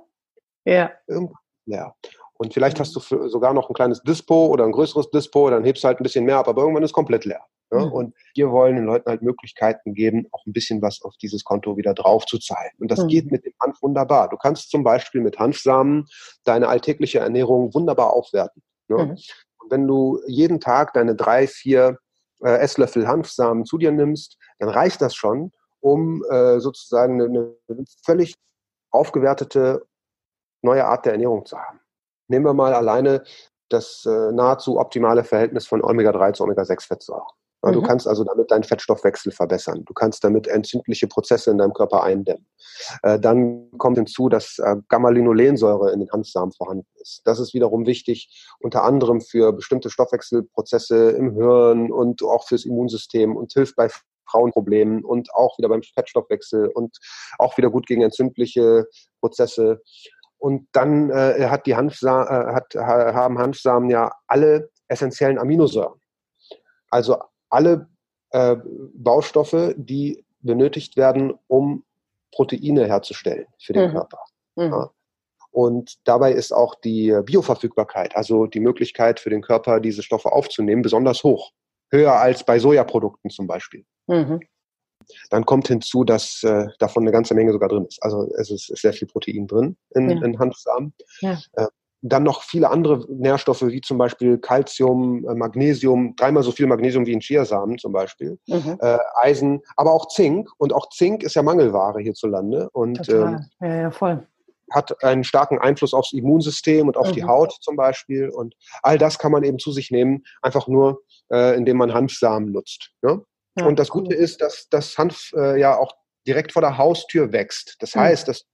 Ja. Irgendwann leer. Und vielleicht hast du sogar noch ein kleines Dispo oder ein größeres Dispo, dann hebst du halt ein bisschen mehr ab, aber irgendwann ist es komplett leer. Ja? Mhm. Und wir wollen den Leuten halt Möglichkeiten geben, auch ein bisschen was auf dieses Konto wieder drauf zu zahlen. Und das mhm. geht mit dem Hanf wunderbar. Du kannst zum Beispiel mit Hanfsamen deine alltägliche Ernährung wunderbar aufwerten. Ne? Mhm. Und wenn du jeden Tag deine drei, vier äh, Esslöffel Hanfsamen zu dir nimmst, dann reicht das schon, um äh, sozusagen eine, eine völlig aufgewertete neue Art der Ernährung zu haben. Nehmen wir mal alleine das äh, nahezu optimale Verhältnis von Omega-3 zu Omega-6-Fettsäuren. Ja, mhm. Du kannst also damit deinen Fettstoffwechsel verbessern. Du kannst damit entzündliche Prozesse in deinem Körper eindämmen. Äh, dann kommt hinzu, dass äh, Gamma-Linolensäure in den Hanfsamen vorhanden ist. Das ist wiederum wichtig, unter anderem für bestimmte Stoffwechselprozesse im Hirn und auch fürs Immunsystem und hilft bei Frauenproblemen und auch wieder beim Fettstoffwechsel und auch wieder gut gegen entzündliche Prozesse. Und dann äh, hat die Hanfsa äh, hat, haben Hanfsamen ja alle essentiellen Aminosäuren. Also alle äh, Baustoffe, die benötigt werden, um Proteine herzustellen für den mhm. Körper. Mhm. Ja. Und dabei ist auch die Bioverfügbarkeit, also die Möglichkeit für den Körper, diese Stoffe aufzunehmen, besonders hoch. höher als bei Sojaprodukten zum Beispiel. Mhm. Dann kommt hinzu, dass äh, davon eine ganze Menge sogar drin ist. Also es ist, ist sehr viel Protein drin in, ja. in Hanfsamen. Ja. Äh, dann noch viele andere Nährstoffe, wie zum Beispiel Calcium, äh, Magnesium, dreimal so viel Magnesium wie in Chiasamen zum Beispiel, mhm. äh, Eisen, aber auch Zink. Und auch Zink ist ja Mangelware hierzulande. Und, Ähm, ja, ja, voll. Hat einen starken Einfluss aufs Immunsystem und auf mhm. die Haut zum Beispiel. Und all das kann man eben zu sich nehmen, einfach nur, äh, indem man Hanfsamen nutzt. Ne? Ja, und das Gute ist, dass das Hanf äh, ja auch direkt vor der Haustür wächst. Das mhm. heißt, dass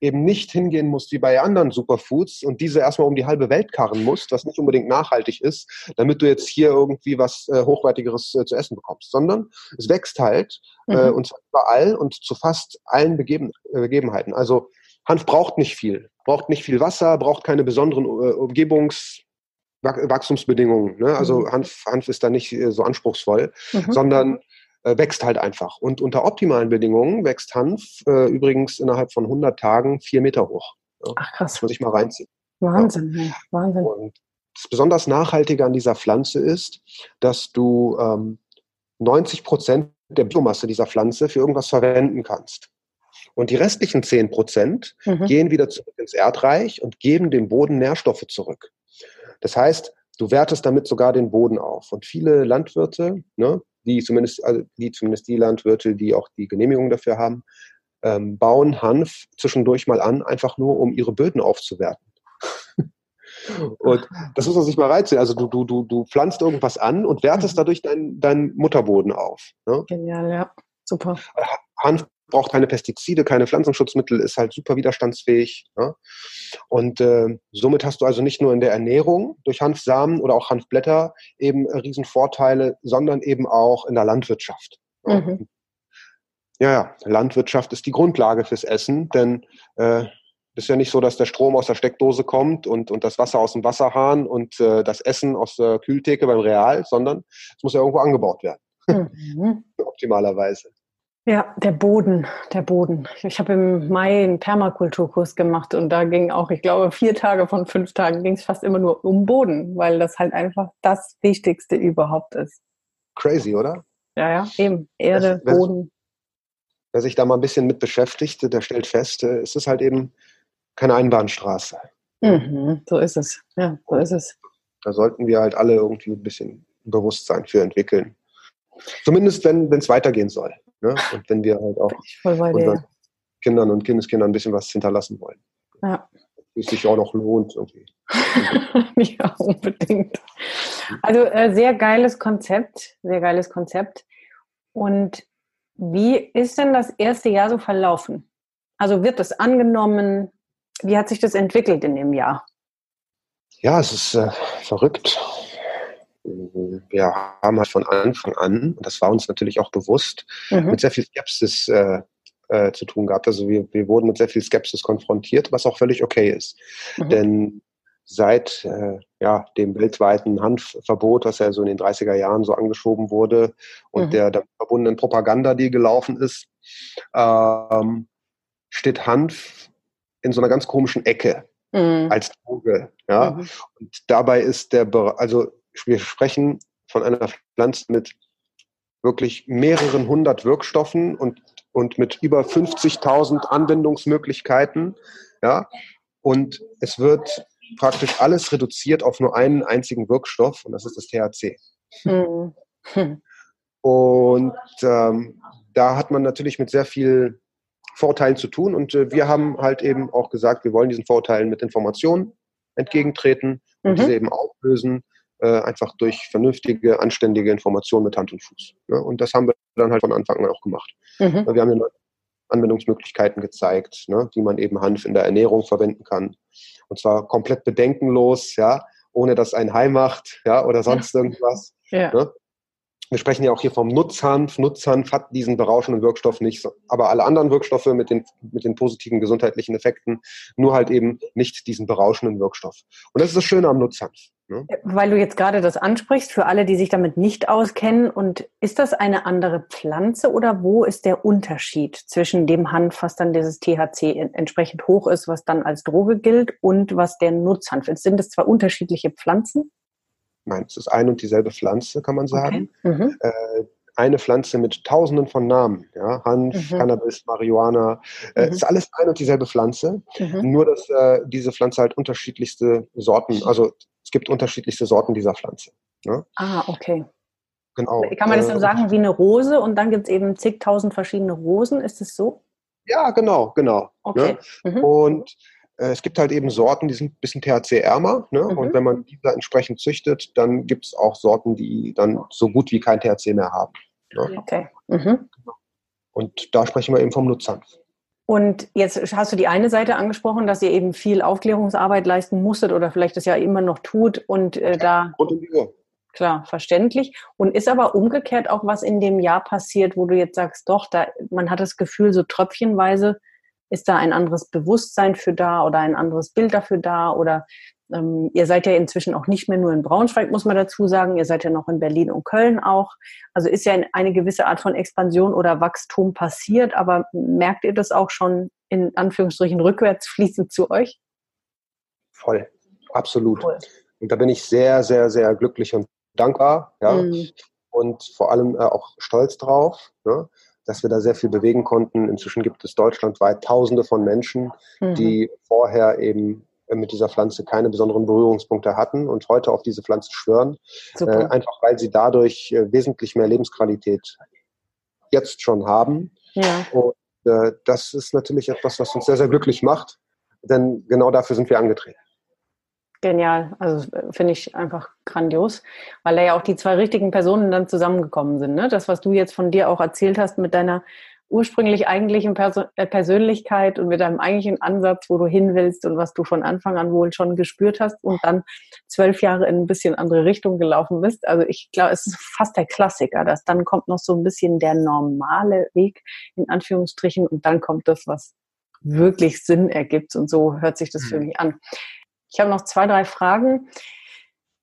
eben nicht hingehen musst wie bei anderen Superfoods und diese erstmal um die halbe Welt karren musst, was nicht unbedingt nachhaltig ist, damit du jetzt hier irgendwie was äh, Hochwertigeres äh, zu essen bekommst, sondern es wächst halt äh, mhm. äh, und zwar überall und zu fast allen Begeben, äh, Begebenheiten. Also Hanf braucht nicht viel, braucht nicht viel Wasser, braucht keine besonderen äh, Umgebungs Wachstumsbedingungen. Ne? Also mhm. Hanf, Hanf ist da nicht so anspruchsvoll, mhm. sondern äh, wächst halt einfach. Und unter optimalen Bedingungen wächst Hanf äh, übrigens innerhalb von 100 Tagen vier Meter hoch. Ja. Ach krass. Das muss ich mal reinziehen. Wahnsinn, ja. Wahnsinn. Und das besonders Nachhaltige an dieser Pflanze ist, dass du ähm, 90 Prozent der Biomasse dieser Pflanze für irgendwas verwenden kannst. Und die restlichen 10 Prozent mhm. gehen wieder zurück ins Erdreich und geben dem Boden Nährstoffe zurück. Das heißt, du wertest damit sogar den Boden auf. Und viele Landwirte, ne, die zumindest, also die, zumindest die Landwirte, die auch die Genehmigung dafür haben, ähm, bauen Hanf zwischendurch mal an, einfach nur um ihre Böden aufzuwerten. und das muss man sich mal reinziehen. Also du, du, du, du pflanzt irgendwas an und wertest mhm. dadurch deinen dein Mutterboden auf. Ne? Genial, ja. Super. Hanf braucht keine Pestizide, keine Pflanzenschutzmittel, ist halt super widerstandsfähig. Ne? Und äh, somit hast du also nicht nur in der Ernährung durch Hanfsamen oder auch Hanfblätter eben äh, Riesenvorteile, sondern eben auch in der Landwirtschaft. Mhm. Ja, ja, Landwirtschaft ist die Grundlage fürs Essen, denn äh, ist ja nicht so, dass der Strom aus der Steckdose kommt und, und das Wasser aus dem Wasserhahn und äh, das Essen aus der Kühltheke beim Real, sondern es muss ja irgendwo angebaut werden. Mhm. Optimalerweise. Ja, der Boden, der Boden. Ich habe im Mai einen Permakulturkurs gemacht und da ging auch, ich glaube, vier Tage von fünf Tagen ging es fast immer nur um Boden, weil das halt einfach das Wichtigste überhaupt ist. Crazy, oder? Ja, ja, eben. Erde, wer, Boden. Wer sich da mal ein bisschen mit beschäftigt, der stellt fest, äh, es ist halt eben keine Einbahnstraße. Mhm, so ist es. Ja, so ist es. Da sollten wir halt alle irgendwie ein bisschen Bewusstsein für entwickeln. Zumindest wenn es weitergehen soll. Ne? Und wenn wir halt auch unseren Kindern und Kindeskindern ein bisschen was hinterlassen wollen. Ja. Wie es sich auch noch lohnt irgendwie. ja, unbedingt. Also äh, sehr geiles Konzept, sehr geiles Konzept. Und wie ist denn das erste Jahr so verlaufen? Also wird das angenommen? Wie hat sich das entwickelt in dem Jahr? Ja, es ist äh, verrückt wir haben halt von Anfang an, und das war uns natürlich auch bewusst, mhm. mit sehr viel Skepsis äh, äh, zu tun gehabt. Also wir, wir wurden mit sehr viel Skepsis konfrontiert, was auch völlig okay ist. Mhm. Denn seit äh, ja, dem weltweiten Hanfverbot, das ja so in den 30er Jahren so angeschoben wurde, und mhm. der damit verbundenen Propaganda, die gelaufen ist, ähm, steht Hanf in so einer ganz komischen Ecke mhm. als Droge. Ja? Mhm. Und dabei ist der, also wir sprechen von einer Pflanze mit wirklich mehreren hundert Wirkstoffen und, und mit über 50.000 Anwendungsmöglichkeiten. Ja? Und es wird praktisch alles reduziert auf nur einen einzigen Wirkstoff und das ist das THC. Mhm. Und ähm, da hat man natürlich mit sehr viel Vorteilen zu tun und äh, wir haben halt eben auch gesagt, wir wollen diesen Vorteilen mit Informationen entgegentreten und mhm. diese eben auflösen äh, einfach durch vernünftige, anständige Informationen mit Hand und Fuß. Ne? Und das haben wir dann halt von Anfang an auch gemacht. Mhm. Wir haben ja Anwendungsmöglichkeiten gezeigt, ne? wie man eben Hanf in der Ernährung verwenden kann. Und zwar komplett bedenkenlos, ja, ohne dass ein Hai macht, ja, oder sonst irgendwas. Ja. Ne? Wir sprechen ja auch hier vom Nutzhanf. Nutzhanf hat diesen berauschenden Wirkstoff nicht, aber alle anderen Wirkstoffe mit den, mit den positiven gesundheitlichen Effekten, nur halt eben nicht diesen berauschenden Wirkstoff. Und das ist das Schöne am Nutzhanf. Ne? Weil du jetzt gerade das ansprichst, für alle, die sich damit nicht auskennen, und ist das eine andere Pflanze oder wo ist der Unterschied zwischen dem Hanf, was dann dieses THC entsprechend hoch ist, was dann als Droge gilt, und was der Nutzhanf ist? Sind das zwei unterschiedliche Pflanzen? Nein, es ist ein und dieselbe Pflanze, kann man sagen. Okay. Mhm. Äh, eine Pflanze mit tausenden von Namen. Ja? Hanf, mhm. Cannabis, Marihuana. Äh, mhm. ist alles ein und dieselbe Pflanze. Mhm. Nur, dass äh, diese Pflanze halt unterschiedlichste Sorten, also es gibt unterschiedlichste Sorten dieser Pflanze. Ja? Ah, okay. Genau. Kann man das dann äh, sagen wie eine Rose und dann gibt es eben zigtausend verschiedene Rosen? Ist es so? Ja, genau, genau. Ne? Okay. Ne? Mhm. Und es gibt halt eben Sorten, die sind ein bisschen THC-ärmer. Ne? Mhm. Und wenn man diese entsprechend züchtet, dann gibt es auch Sorten, die dann so gut wie kein THC mehr haben. Ne? Okay. Mhm. Und da sprechen wir eben vom Nutzhanf. Und jetzt hast du die eine Seite angesprochen, dass ihr eben viel Aufklärungsarbeit leisten musstet oder vielleicht das ja immer noch tut und äh, da. Rund um die Uhr. Klar, verständlich. Und ist aber umgekehrt auch was in dem Jahr passiert, wo du jetzt sagst, doch, da, man hat das Gefühl, so tröpfchenweise ist da ein anderes Bewusstsein für da oder ein anderes Bild dafür da oder ähm, ihr seid ja inzwischen auch nicht mehr nur in Braunschweig, muss man dazu sagen. Ihr seid ja noch in Berlin und Köln auch. Also ist ja eine gewisse Art von Expansion oder Wachstum passiert, aber merkt ihr das auch schon in Anführungsstrichen rückwärts fließend zu euch? Voll, absolut. Voll. Und da bin ich sehr, sehr, sehr glücklich und dankbar. Ja. Mhm. Und vor allem äh, auch stolz drauf. Ne? Dass wir da sehr viel bewegen konnten. Inzwischen gibt es deutschlandweit Tausende von Menschen, mhm. die vorher eben mit dieser Pflanze keine besonderen Berührungspunkte hatten und heute auf diese Pflanze schwören, äh, einfach weil sie dadurch äh, wesentlich mehr Lebensqualität jetzt schon haben. Ja. Und äh, das ist natürlich etwas, was uns sehr, sehr glücklich macht, denn genau dafür sind wir angetreten. Genial, also finde ich einfach grandios, weil da ja auch die zwei richtigen Personen dann zusammengekommen sind. Ne? Das, was du jetzt von dir auch erzählt hast mit deiner ursprünglich eigentlichen Perso äh, Persönlichkeit und mit deinem eigentlichen Ansatz, wo du hin willst und was du von Anfang an wohl schon gespürt hast und dann zwölf Jahre in ein bisschen andere Richtung gelaufen bist. Also ich glaube, es ist fast der Klassiker, dass dann kommt noch so ein bisschen der normale Weg in Anführungsstrichen und dann kommt das, was wirklich Sinn ergibt und so hört sich das für mhm. mich an. Ich habe noch zwei, drei Fragen.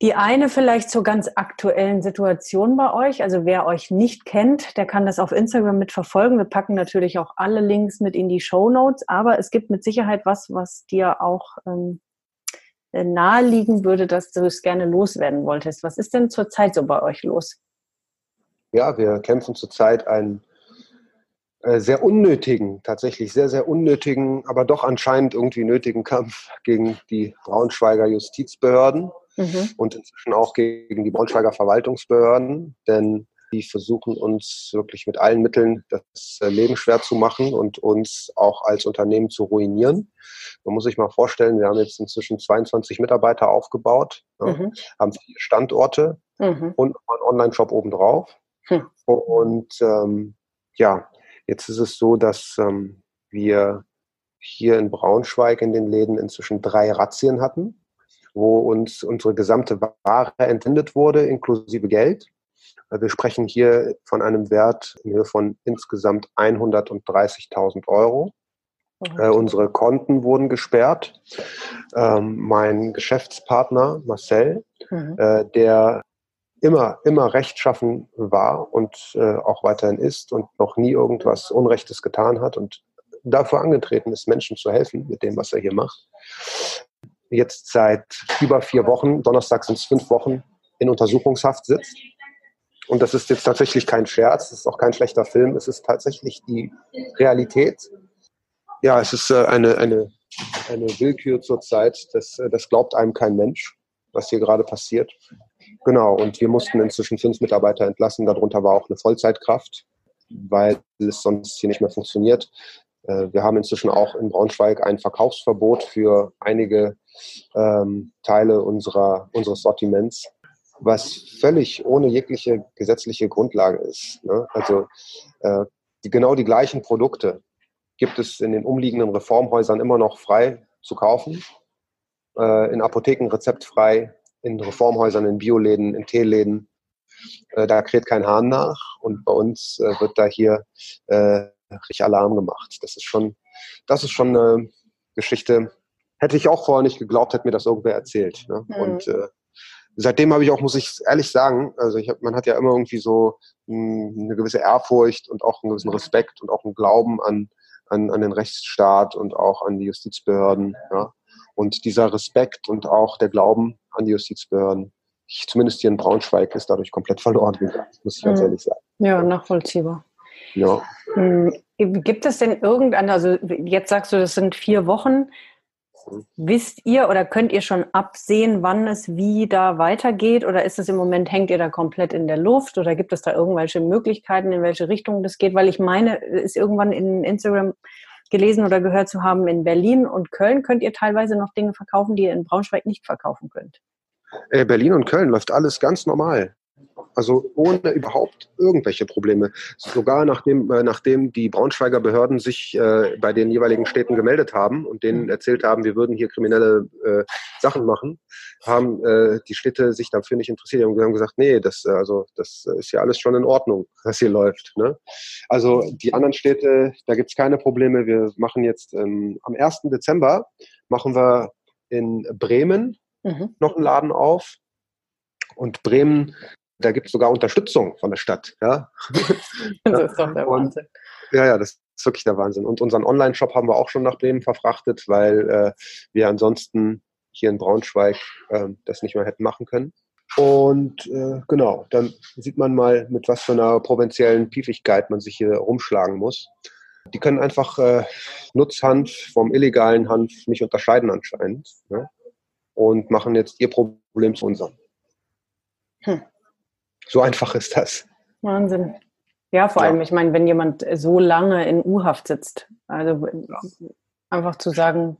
Die eine vielleicht zur ganz aktuellen Situation bei euch. Also wer euch nicht kennt, der kann das auf Instagram mitverfolgen. Wir packen natürlich auch alle Links mit in die Show Notes. Aber es gibt mit Sicherheit was, was dir auch ähm, naheliegen würde, dass du es gerne loswerden wolltest. Was ist denn zurzeit so bei euch los? Ja, wir kämpfen zurzeit einen äh, sehr unnötigen, tatsächlich sehr, sehr unnötigen, aber doch anscheinend irgendwie nötigen Kampf gegen die Braunschweiger Justizbehörden mhm. und inzwischen auch gegen die Braunschweiger Verwaltungsbehörden, denn die versuchen uns wirklich mit allen Mitteln das äh, Leben schwer zu machen und uns auch als Unternehmen zu ruinieren. Man muss sich mal vorstellen, wir haben jetzt inzwischen 22 Mitarbeiter aufgebaut, mhm. haben vier Standorte mhm. und einen Online-Shop obendrauf. Mhm. Und ähm, ja, Jetzt ist es so, dass ähm, wir hier in Braunschweig in den Läden inzwischen drei Razzien hatten, wo uns unsere gesamte Ware entwendet wurde, inklusive Geld. Äh, wir sprechen hier von einem Wert in Höhe von insgesamt 130.000 Euro. Äh, unsere Konten wurden gesperrt. Ähm, mein Geschäftspartner Marcel, mhm. äh, der immer, immer rechtschaffen war und äh, auch weiterhin ist und noch nie irgendwas Unrechtes getan hat und dafür angetreten ist, Menschen zu helfen mit dem, was er hier macht. Jetzt seit über vier Wochen, Donnerstag sind es fünf Wochen, in Untersuchungshaft sitzt. Und das ist jetzt tatsächlich kein Scherz, es ist auch kein schlechter Film, es ist tatsächlich die Realität. Ja, es ist äh, eine, eine, eine Willkür zurzeit, das, das glaubt einem kein Mensch, was hier gerade passiert. Genau, und wir mussten inzwischen fünf Mitarbeiter entlassen. Darunter war auch eine Vollzeitkraft, weil es sonst hier nicht mehr funktioniert. Äh, wir haben inzwischen auch in Braunschweig ein Verkaufsverbot für einige ähm, Teile unserer, unseres Sortiments, was völlig ohne jegliche gesetzliche Grundlage ist. Ne? Also äh, die, genau die gleichen Produkte gibt es in den umliegenden Reformhäusern immer noch frei zu kaufen, äh, in Apotheken rezeptfrei, in Reformhäusern, in Bioläden, in Teeläden. Äh, da kräht kein Hahn nach und bei uns äh, wird da hier äh, richtig Alarm gemacht. Das ist schon, das ist schon eine Geschichte. Hätte ich auch vorher nicht geglaubt, hätte mir das irgendwer erzählt. Ne? Mhm. Und äh, seitdem habe ich auch, muss ich ehrlich sagen, also ich hab, man hat ja immer irgendwie so mh, hm, eine gewisse Ehrfurcht und auch einen gewissen Respekt und auch einen Glauben an, an, an den Rechtsstaat und auch an die Justizbehörden. Ja? Und dieser Respekt und auch der Glauben an die Justizbehörden, ich, zumindest hier in Braunschweig ist dadurch komplett verloren gegangen, muss ich ganz mhm. ehrlich sagen. Ja, nachvollziehbar. Ja. Hm, gibt es denn irgendeine, also jetzt sagst du, das sind vier Wochen. Wisst ihr oder könnt ihr schon absehen, wann es wie da weitergeht? Oder ist es im Moment, hängt ihr da komplett in der Luft? Oder gibt es da irgendwelche Möglichkeiten, in welche Richtung das geht? Weil ich meine, ist irgendwann in Instagram gelesen oder gehört zu haben, in Berlin und Köln könnt ihr teilweise noch Dinge verkaufen, die ihr in Braunschweig nicht verkaufen könnt. Äh, Berlin und Köln läuft alles ganz normal. Also ohne überhaupt irgendwelche Probleme. Sogar nachdem, äh, nachdem die Braunschweiger Behörden sich äh, bei den jeweiligen Städten gemeldet haben und denen mhm. erzählt haben, wir würden hier kriminelle äh, Sachen machen, haben äh, die Städte sich dafür nicht interessiert. Und haben gesagt, nee, das, äh, also, das ist ja alles schon in Ordnung, was hier läuft. Ne? Also die anderen Städte, da gibt es keine Probleme. Wir machen jetzt ähm, am 1. Dezember machen wir in Bremen mhm. noch einen Laden auf. Und Bremen da gibt es sogar Unterstützung von der Stadt. Ja? Das ist doch der Wahnsinn. Und, ja, ja, das ist wirklich der Wahnsinn. Und unseren Online-Shop haben wir auch schon nach Bremen verfrachtet, weil äh, wir ansonsten hier in Braunschweig äh, das nicht mehr hätten machen können. Und äh, genau, dann sieht man mal, mit was für einer provinziellen Piefigkeit man sich hier rumschlagen muss. Die können einfach äh, Nutzhanf vom illegalen Hanf nicht unterscheiden anscheinend. Ne? Und machen jetzt ihr Problem zu unserem. Hm. So einfach ist das. Wahnsinn. Ja, vor ja. allem, ich meine, wenn jemand so lange in U-Haft sitzt, also ja. einfach zu sagen,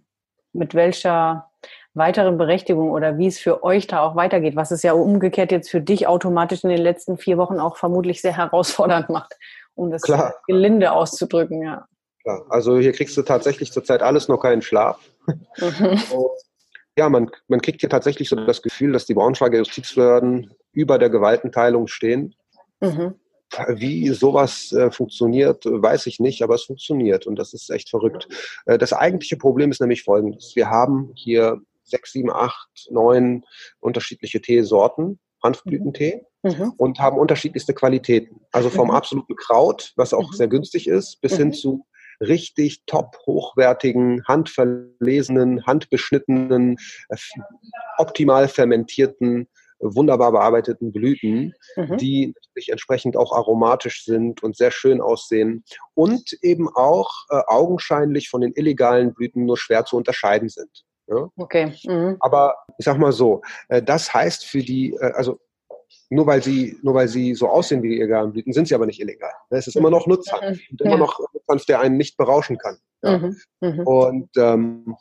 mit welcher weiteren Berechtigung oder wie es für euch da auch weitergeht, was es ja umgekehrt jetzt für dich automatisch in den letzten vier Wochen auch vermutlich sehr herausfordernd macht, um das Klar. gelinde auszudrücken, ja. Klar. Also hier kriegst du tatsächlich zurzeit alles noch keinen Schlaf. Mhm. ja, man, man kriegt hier tatsächlich so das Gefühl, dass die Braunschweiger Justizbehörden über der Gewaltenteilung stehen. Mhm. Wie sowas äh, funktioniert, weiß ich nicht, aber es funktioniert und das ist echt verrückt. Äh, das eigentliche Problem ist nämlich folgendes. Wir haben hier sechs, sieben, acht, neun unterschiedliche Teesorten, Hanfblütentee, mhm. mhm. und haben unterschiedlichste Qualitäten. Also vom mhm. absoluten Kraut, was auch mhm. sehr günstig ist, bis hin mhm. zu richtig top hochwertigen, handverlesenen, handbeschnittenen, äh, optimal fermentierten wunderbar bearbeiteten Blüten, mhm. die natürlich entsprechend auch aromatisch sind und sehr schön aussehen und eben auch äh, augenscheinlich von den illegalen Blüten nur schwer zu unterscheiden sind. Ja? Okay. Mhm. Aber ich sag mal so, äh, das heißt für die, äh, also nur weil sie, nur weil sie so aussehen wie die illegalen Blüten, sind sie aber nicht illegal. Es ist immer noch Nutzhanf mhm. und immer ja. noch Nutzhanf, der einen nicht berauschen kann. Ja? Mhm. Mhm. Und ähm,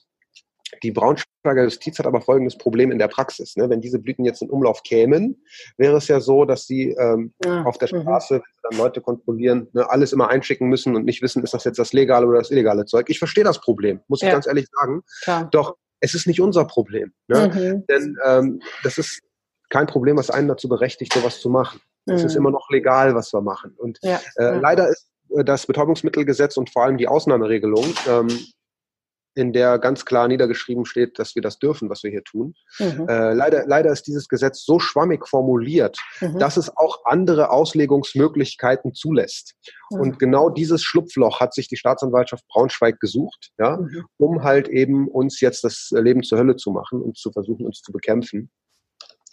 die Braunschweiger Justiz hat aber folgendes Problem in der Praxis. Ne? Wenn diese Blüten jetzt in Umlauf kämen, wäre es ja so, dass sie ähm, ja. auf der mhm. Straße, wenn dann Leute kontrollieren, ne, alles immer einschicken müssen und nicht wissen, ist das jetzt das legale oder das illegale Zeug. Ich verstehe das Problem, muss ja. ich ganz ehrlich sagen. Klar. Doch es ist nicht unser Problem. Ne? Mhm. Denn ähm, das ist kein Problem, was einen dazu berechtigt, sowas zu machen. Es mhm. ist immer noch legal, was wir machen. Und ja. Äh, leider ist äh, das Betäubungsmittelgesetz und vor allem die Ausnahmeregelung ähm, in der ganz klar niedergeschrieben steht, dass wir das dürfen, was wir hier tun. Mhm. Äh, leider, leider ist dieses Gesetz so schwammig formuliert, mhm. dass es auch andere Auslegungsmöglichkeiten zulässt. Mhm. Und genau dieses Schlupfloch hat sich die Staatsanwaltschaft Braunschweig gesucht, ja, mhm. um halt eben uns jetzt das Leben zur Hölle zu machen und zu versuchen, uns zu bekämpfen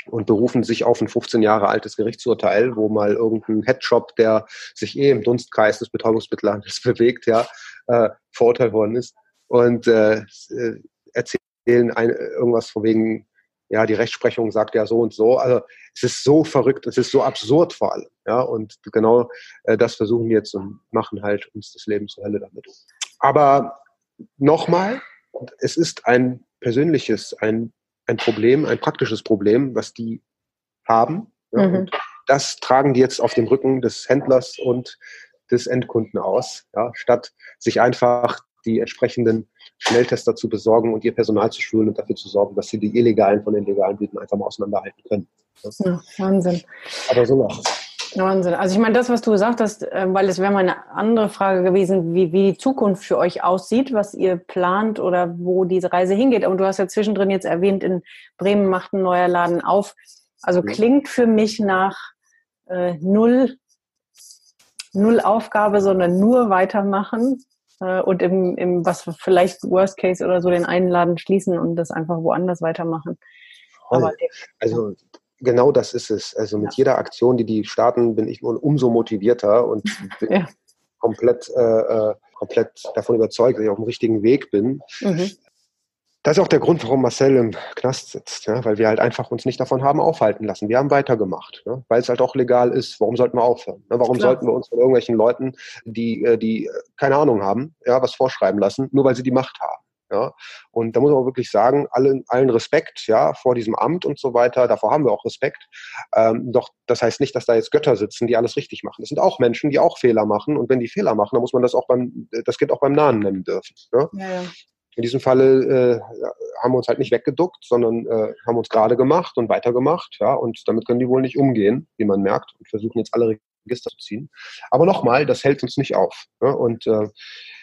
und berufen sich auf ein 15 Jahre altes Gerichtsurteil, wo mal irgendein Headshop, der sich eh im Dunstkreis des Betäubungsmittelhandels bewegt, ja, äh, verurteilt worden ist und äh, äh, erzählen ein, irgendwas von wegen, ja, die Rechtsprechung sagt ja so und so. Also es ist so verrückt, es ist so absurd vor allem. Ja, und genau äh, das versuchen wir jetzt und machen halt uns das Leben zur Hölle damit. Aber nochmal, es ist ein persönliches, ein, ein Problem, ein praktisches Problem, was die haben. Ja, mhm. Und das tragen die jetzt auf dem Rücken des Händlers und des Endkunden aus, ja, statt sich einfach die entsprechenden Schnelltester zu besorgen und ihr Personal zu schulen und dafür zu sorgen, dass sie die illegalen von den legalen Blüten einfach mal auseinanderhalten können. Ja, Wahnsinn. Aber so läuft Wahnsinn. Also ich meine, das, was du gesagt hast, äh, weil es wäre mal eine andere Frage gewesen, wie, wie die Zukunft für euch aussieht, was ihr plant oder wo diese Reise hingeht. Und du hast ja zwischendrin jetzt erwähnt, in Bremen macht ein neuer Laden auf. Also klingt für mich nach äh, null, null Aufgabe, sondern nur weitermachen äh, und im, im, was vielleicht Worst Case oder so den einen Laden schließen und das einfach woanders weitermachen. Aber also genau das ist es. Also mit ja. jeder Aktion, die die starten, bin ich nur umso motivierter und bin ja. komplett, äh, äh, komplett davon überzeugt, dass ich auf dem richtigen Weg bin. Mhm. Das ist auch der Grund, warum Marcel im Knast sitzt, ja? weil wir halt einfach uns nicht davon haben aufhalten lassen. Wir haben weitergemacht, ja? weil es halt auch legal ist. Warum sollten wir aufhören? Ne? Warum Klar. sollten wir uns von irgendwelchen Leuten, die, äh, die keine Ahnung haben, ja, was vorschreiben lassen, nur weil sie die Macht haben? Ja? Und da muss man wirklich sagen, allen, allen Respekt ja, vor diesem Amt und so weiter, davor haben wir auch Respekt. Ähm, doch das heißt nicht, dass da jetzt Götter sitzen, die alles richtig machen. Es sind auch Menschen, die auch Fehler machen. Und wenn die Fehler machen, dann muss man das auch beim, das Kind auch beim Namen nennen dürfen. Ja? Ja, ja. In diesem Falle äh, haben wir uns halt nicht weggeduckt, sondern äh, haben uns gerade gemacht und weitergemacht. Ja? Und damit können die wohl nicht umgehen, wie man merkt, und versuchen jetzt alle Register zu ziehen. Aber nochmal, das hält uns nicht auf. Ne? Und äh,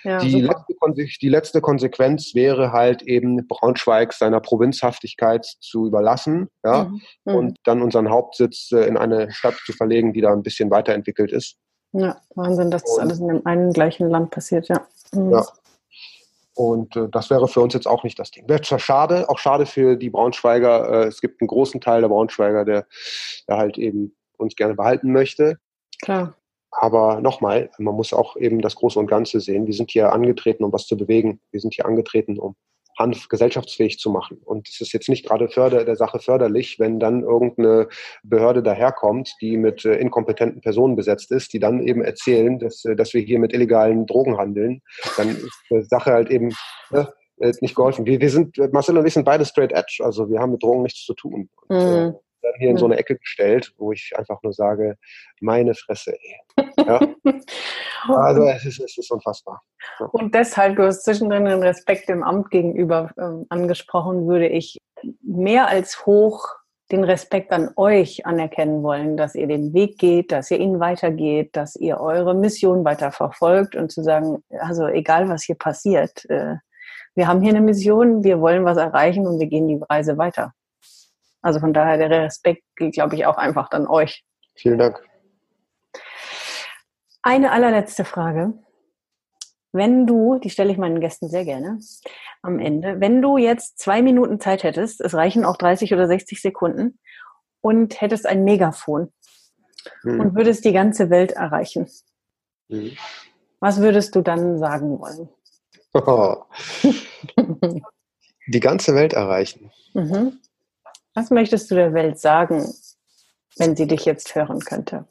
ja, die, letzte, die, letzte, Konsequenz wäre halt eben Braunschweig seiner Provinzhaftigkeit zu überlassen ja? Mhm. Mhm. und dann unseren Hauptsitz äh, in eine Stadt zu verlegen, die da ein bisschen weiterentwickelt ist. Ja, Wahnsinn, dass das alles in dem einen gleichen Land passiert, ja. Mhm. Ja, und äh, das wäre für uns jetzt auch nicht das Ding. Wäre zwar schade, auch schade für die Braunschweiger. Äh, es gibt einen großen Teil der Braunschweiger, der, der halt eben uns gerne behalten möchte. Klar. Aber nochmal, man muss auch eben das Große und Ganze sehen. Wir sind hier angetreten, um was zu bewegen. Wir sind hier angetreten, um gesellschaftsfähig zu machen. Und es ist jetzt nicht gerade förder, der Sache förderlich, wenn dann irgendeine Behörde daherkommt, die mit äh, inkompetenten Personen besetzt ist, die dann eben erzählen, dass, äh, dass wir hier mit illegalen Drogen handeln. Dann ist die Sache halt eben ne, äh, nicht geholfen. Wir, wir sind, Marcel und ich sind beide straight edge, also wir haben mit Drogen nichts zu tun. Und, mhm dann hier in so eine Ecke gestellt, wo ich einfach nur sage, meine Fresse, ey. Ja? also es ist, es ist unfassbar. Ja. Und deshalb, du hast zwischendrin den Respekt dem Amt gegenüber ähm, angesprochen, würde ich mehr als hoch den Respekt an euch anerkennen wollen, dass ihr den Weg geht, dass ihr ihn weitergeht, dass ihr eure Mission weiter verfolgt und zu sagen, also egal was hier passiert, äh, wir haben hier eine Mission, wir wollen was erreichen und wir gehen die Reise weiter. Also von daher der Respekt gilt, glaube ich, auch einfach dann euch. Vielen Dank. Eine allerletzte Frage. Wenn du, die stelle ich meinen Gästen sehr gerne am Ende, wenn du jetzt zwei Minuten Zeit hättest, es reichen auch 30 oder 60 Sekunden, und hättest ein Megafon hm. und würdest die ganze Welt erreichen, hm. was würdest du dann sagen wollen? Oh. die ganze Welt erreichen. Mhm. Was möchtest du der Welt sagen, wenn sie dich jetzt hören könnte?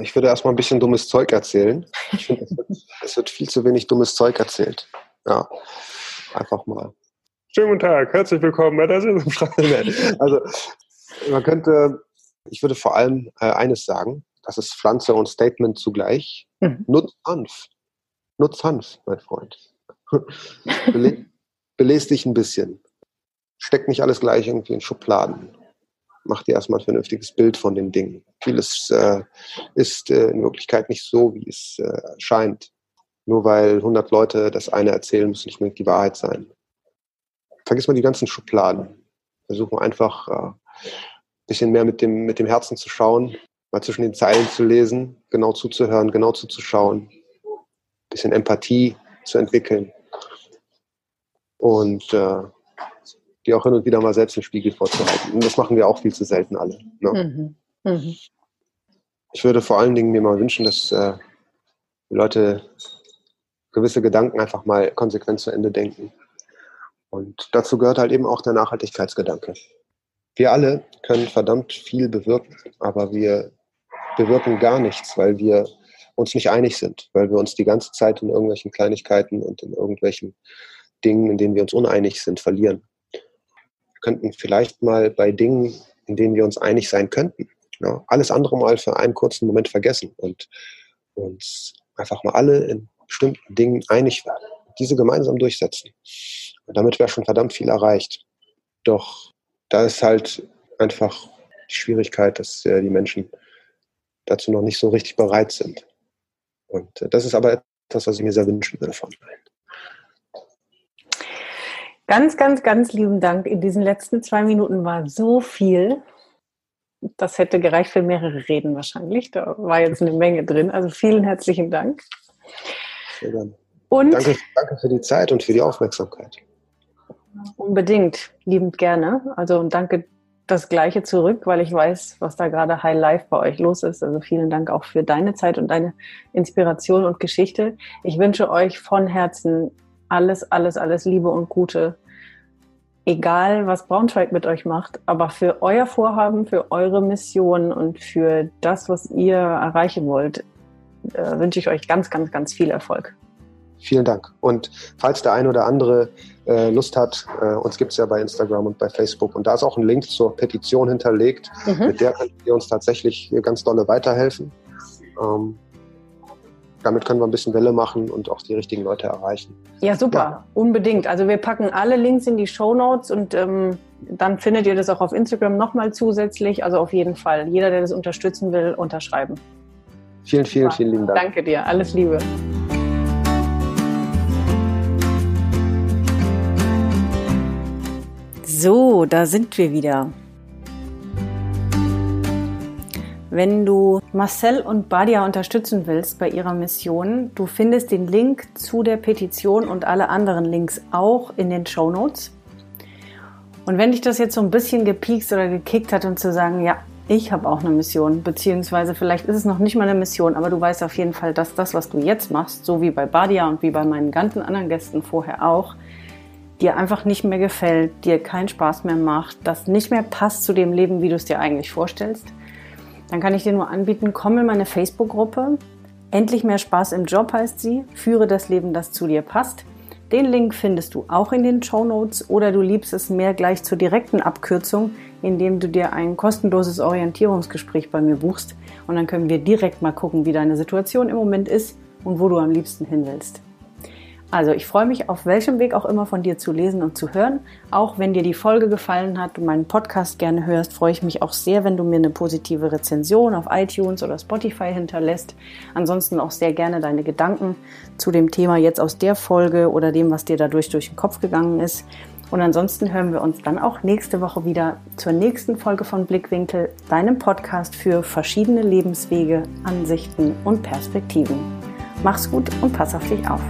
Ich würde erstmal ein bisschen dummes Zeug erzählen. Ich finde, es wird, es wird viel zu wenig dummes Zeug erzählt. Ja, einfach mal. Schönen guten Tag, herzlich willkommen bei der. Also, man könnte, ich würde vor allem äh, eines sagen, das ist Pflanze und Statement zugleich. Mhm. Nutz Hanf. Nutz Hanf, mein Freund. Bele belest dich ein bisschen steckt nicht alles gleich irgendwie in Schubladen. Mach dir erstmal ein vernünftiges Bild von den Dingen. Vieles äh, ist äh, in Wirklichkeit nicht so, wie es äh, scheint. Nur weil 100 Leute das eine erzählen, muss nicht unbedingt die Wahrheit sein. Vergiss mal die ganzen Schubladen. Versuchen einfach ein äh, bisschen mehr mit dem, mit dem Herzen zu schauen, mal zwischen den Zeilen zu lesen, genau zuzuhören, genau zuzuschauen, ein bisschen Empathie zu entwickeln. Und äh, die auch hin und wieder mal selbst im Spiegel vorzuhalten. Und das machen wir auch viel zu selten alle. Ne? Mhm. Mhm. Ich würde vor allen Dingen mir mal wünschen, dass äh, die Leute gewisse Gedanken einfach mal konsequent zu Ende denken. Und dazu gehört halt eben auch der Nachhaltigkeitsgedanke. Wir alle können verdammt viel bewirken, aber wir bewirken gar nichts, weil wir uns nicht einig sind, weil wir uns die ganze Zeit in irgendwelchen Kleinigkeiten und in irgendwelchen Dingen, in denen wir uns uneinig sind, verlieren könnten vielleicht mal bei Dingen, in denen wir uns einig sein könnten, ja, alles andere mal für einen kurzen Moment vergessen und uns einfach mal alle in bestimmten Dingen einig werden. Diese gemeinsam durchsetzen. Und damit wäre schon verdammt viel erreicht. Doch da ist halt einfach die Schwierigkeit, dass äh, die Menschen dazu noch nicht so richtig bereit sind. Und äh, das ist aber etwas, was ich mir sehr wünschen würde von allen. Ganz, ganz, ganz lieben Dank. In diesen letzten zwei Minuten war so viel. Das hätte gereicht für mehrere Reden wahrscheinlich. Da war jetzt eine Menge drin. Also vielen herzlichen Dank. Sehr gerne. Und danke, danke für die Zeit und für die Aufmerksamkeit. Unbedingt, liebend gerne. Also und danke das Gleiche zurück, weil ich weiß, was da gerade High Life bei euch los ist. Also vielen Dank auch für deine Zeit und deine Inspiration und Geschichte. Ich wünsche euch von Herzen alles, alles, alles Liebe und Gute. Egal, was Braunschweig mit euch macht, aber für euer Vorhaben, für eure Mission und für das, was ihr erreichen wollt, äh, wünsche ich euch ganz, ganz, ganz viel Erfolg. Vielen Dank. Und falls der eine oder andere äh, Lust hat, äh, uns gibt es ja bei Instagram und bei Facebook und da ist auch ein Link zur Petition hinterlegt. Mhm. Mit der könnt ihr uns tatsächlich ganz dolle weiterhelfen. Ähm, damit können wir ein bisschen Welle machen und auch die richtigen Leute erreichen. Ja, super, ja. unbedingt. Also wir packen alle Links in die Show Notes und ähm, dann findet ihr das auch auf Instagram nochmal zusätzlich. Also auf jeden Fall, jeder, der das unterstützen will, unterschreiben. Vielen, vielen, vielen lieben Dank. Danke dir, alles Liebe. So, da sind wir wieder. Wenn du Marcel und Badia unterstützen willst bei ihrer Mission, du findest den Link zu der Petition und alle anderen Links auch in den Show Notes. Und wenn dich das jetzt so ein bisschen gepiekst oder gekickt hat, um zu sagen, ja, ich habe auch eine Mission, beziehungsweise vielleicht ist es noch nicht mal eine Mission, aber du weißt auf jeden Fall, dass das, was du jetzt machst, so wie bei Badia und wie bei meinen ganzen anderen Gästen vorher auch, dir einfach nicht mehr gefällt, dir keinen Spaß mehr macht, das nicht mehr passt zu dem Leben, wie du es dir eigentlich vorstellst, dann kann ich dir nur anbieten, komm in meine Facebook-Gruppe. Endlich mehr Spaß im Job heißt sie. Führe das Leben, das zu dir passt. Den Link findest du auch in den Show Notes oder du liebst es mehr gleich zur direkten Abkürzung, indem du dir ein kostenloses Orientierungsgespräch bei mir buchst und dann können wir direkt mal gucken, wie deine Situation im Moment ist und wo du am liebsten hin willst. Also ich freue mich auf welchem Weg auch immer von dir zu lesen und zu hören. Auch wenn dir die Folge gefallen hat, du meinen Podcast gerne hörst, freue ich mich auch sehr, wenn du mir eine positive Rezension auf iTunes oder Spotify hinterlässt. Ansonsten auch sehr gerne deine Gedanken zu dem Thema jetzt aus der Folge oder dem, was dir dadurch durch den Kopf gegangen ist. Und ansonsten hören wir uns dann auch nächste Woche wieder zur nächsten Folge von Blickwinkel, deinem Podcast für verschiedene Lebenswege, Ansichten und Perspektiven. Mach's gut und pass auf dich auf.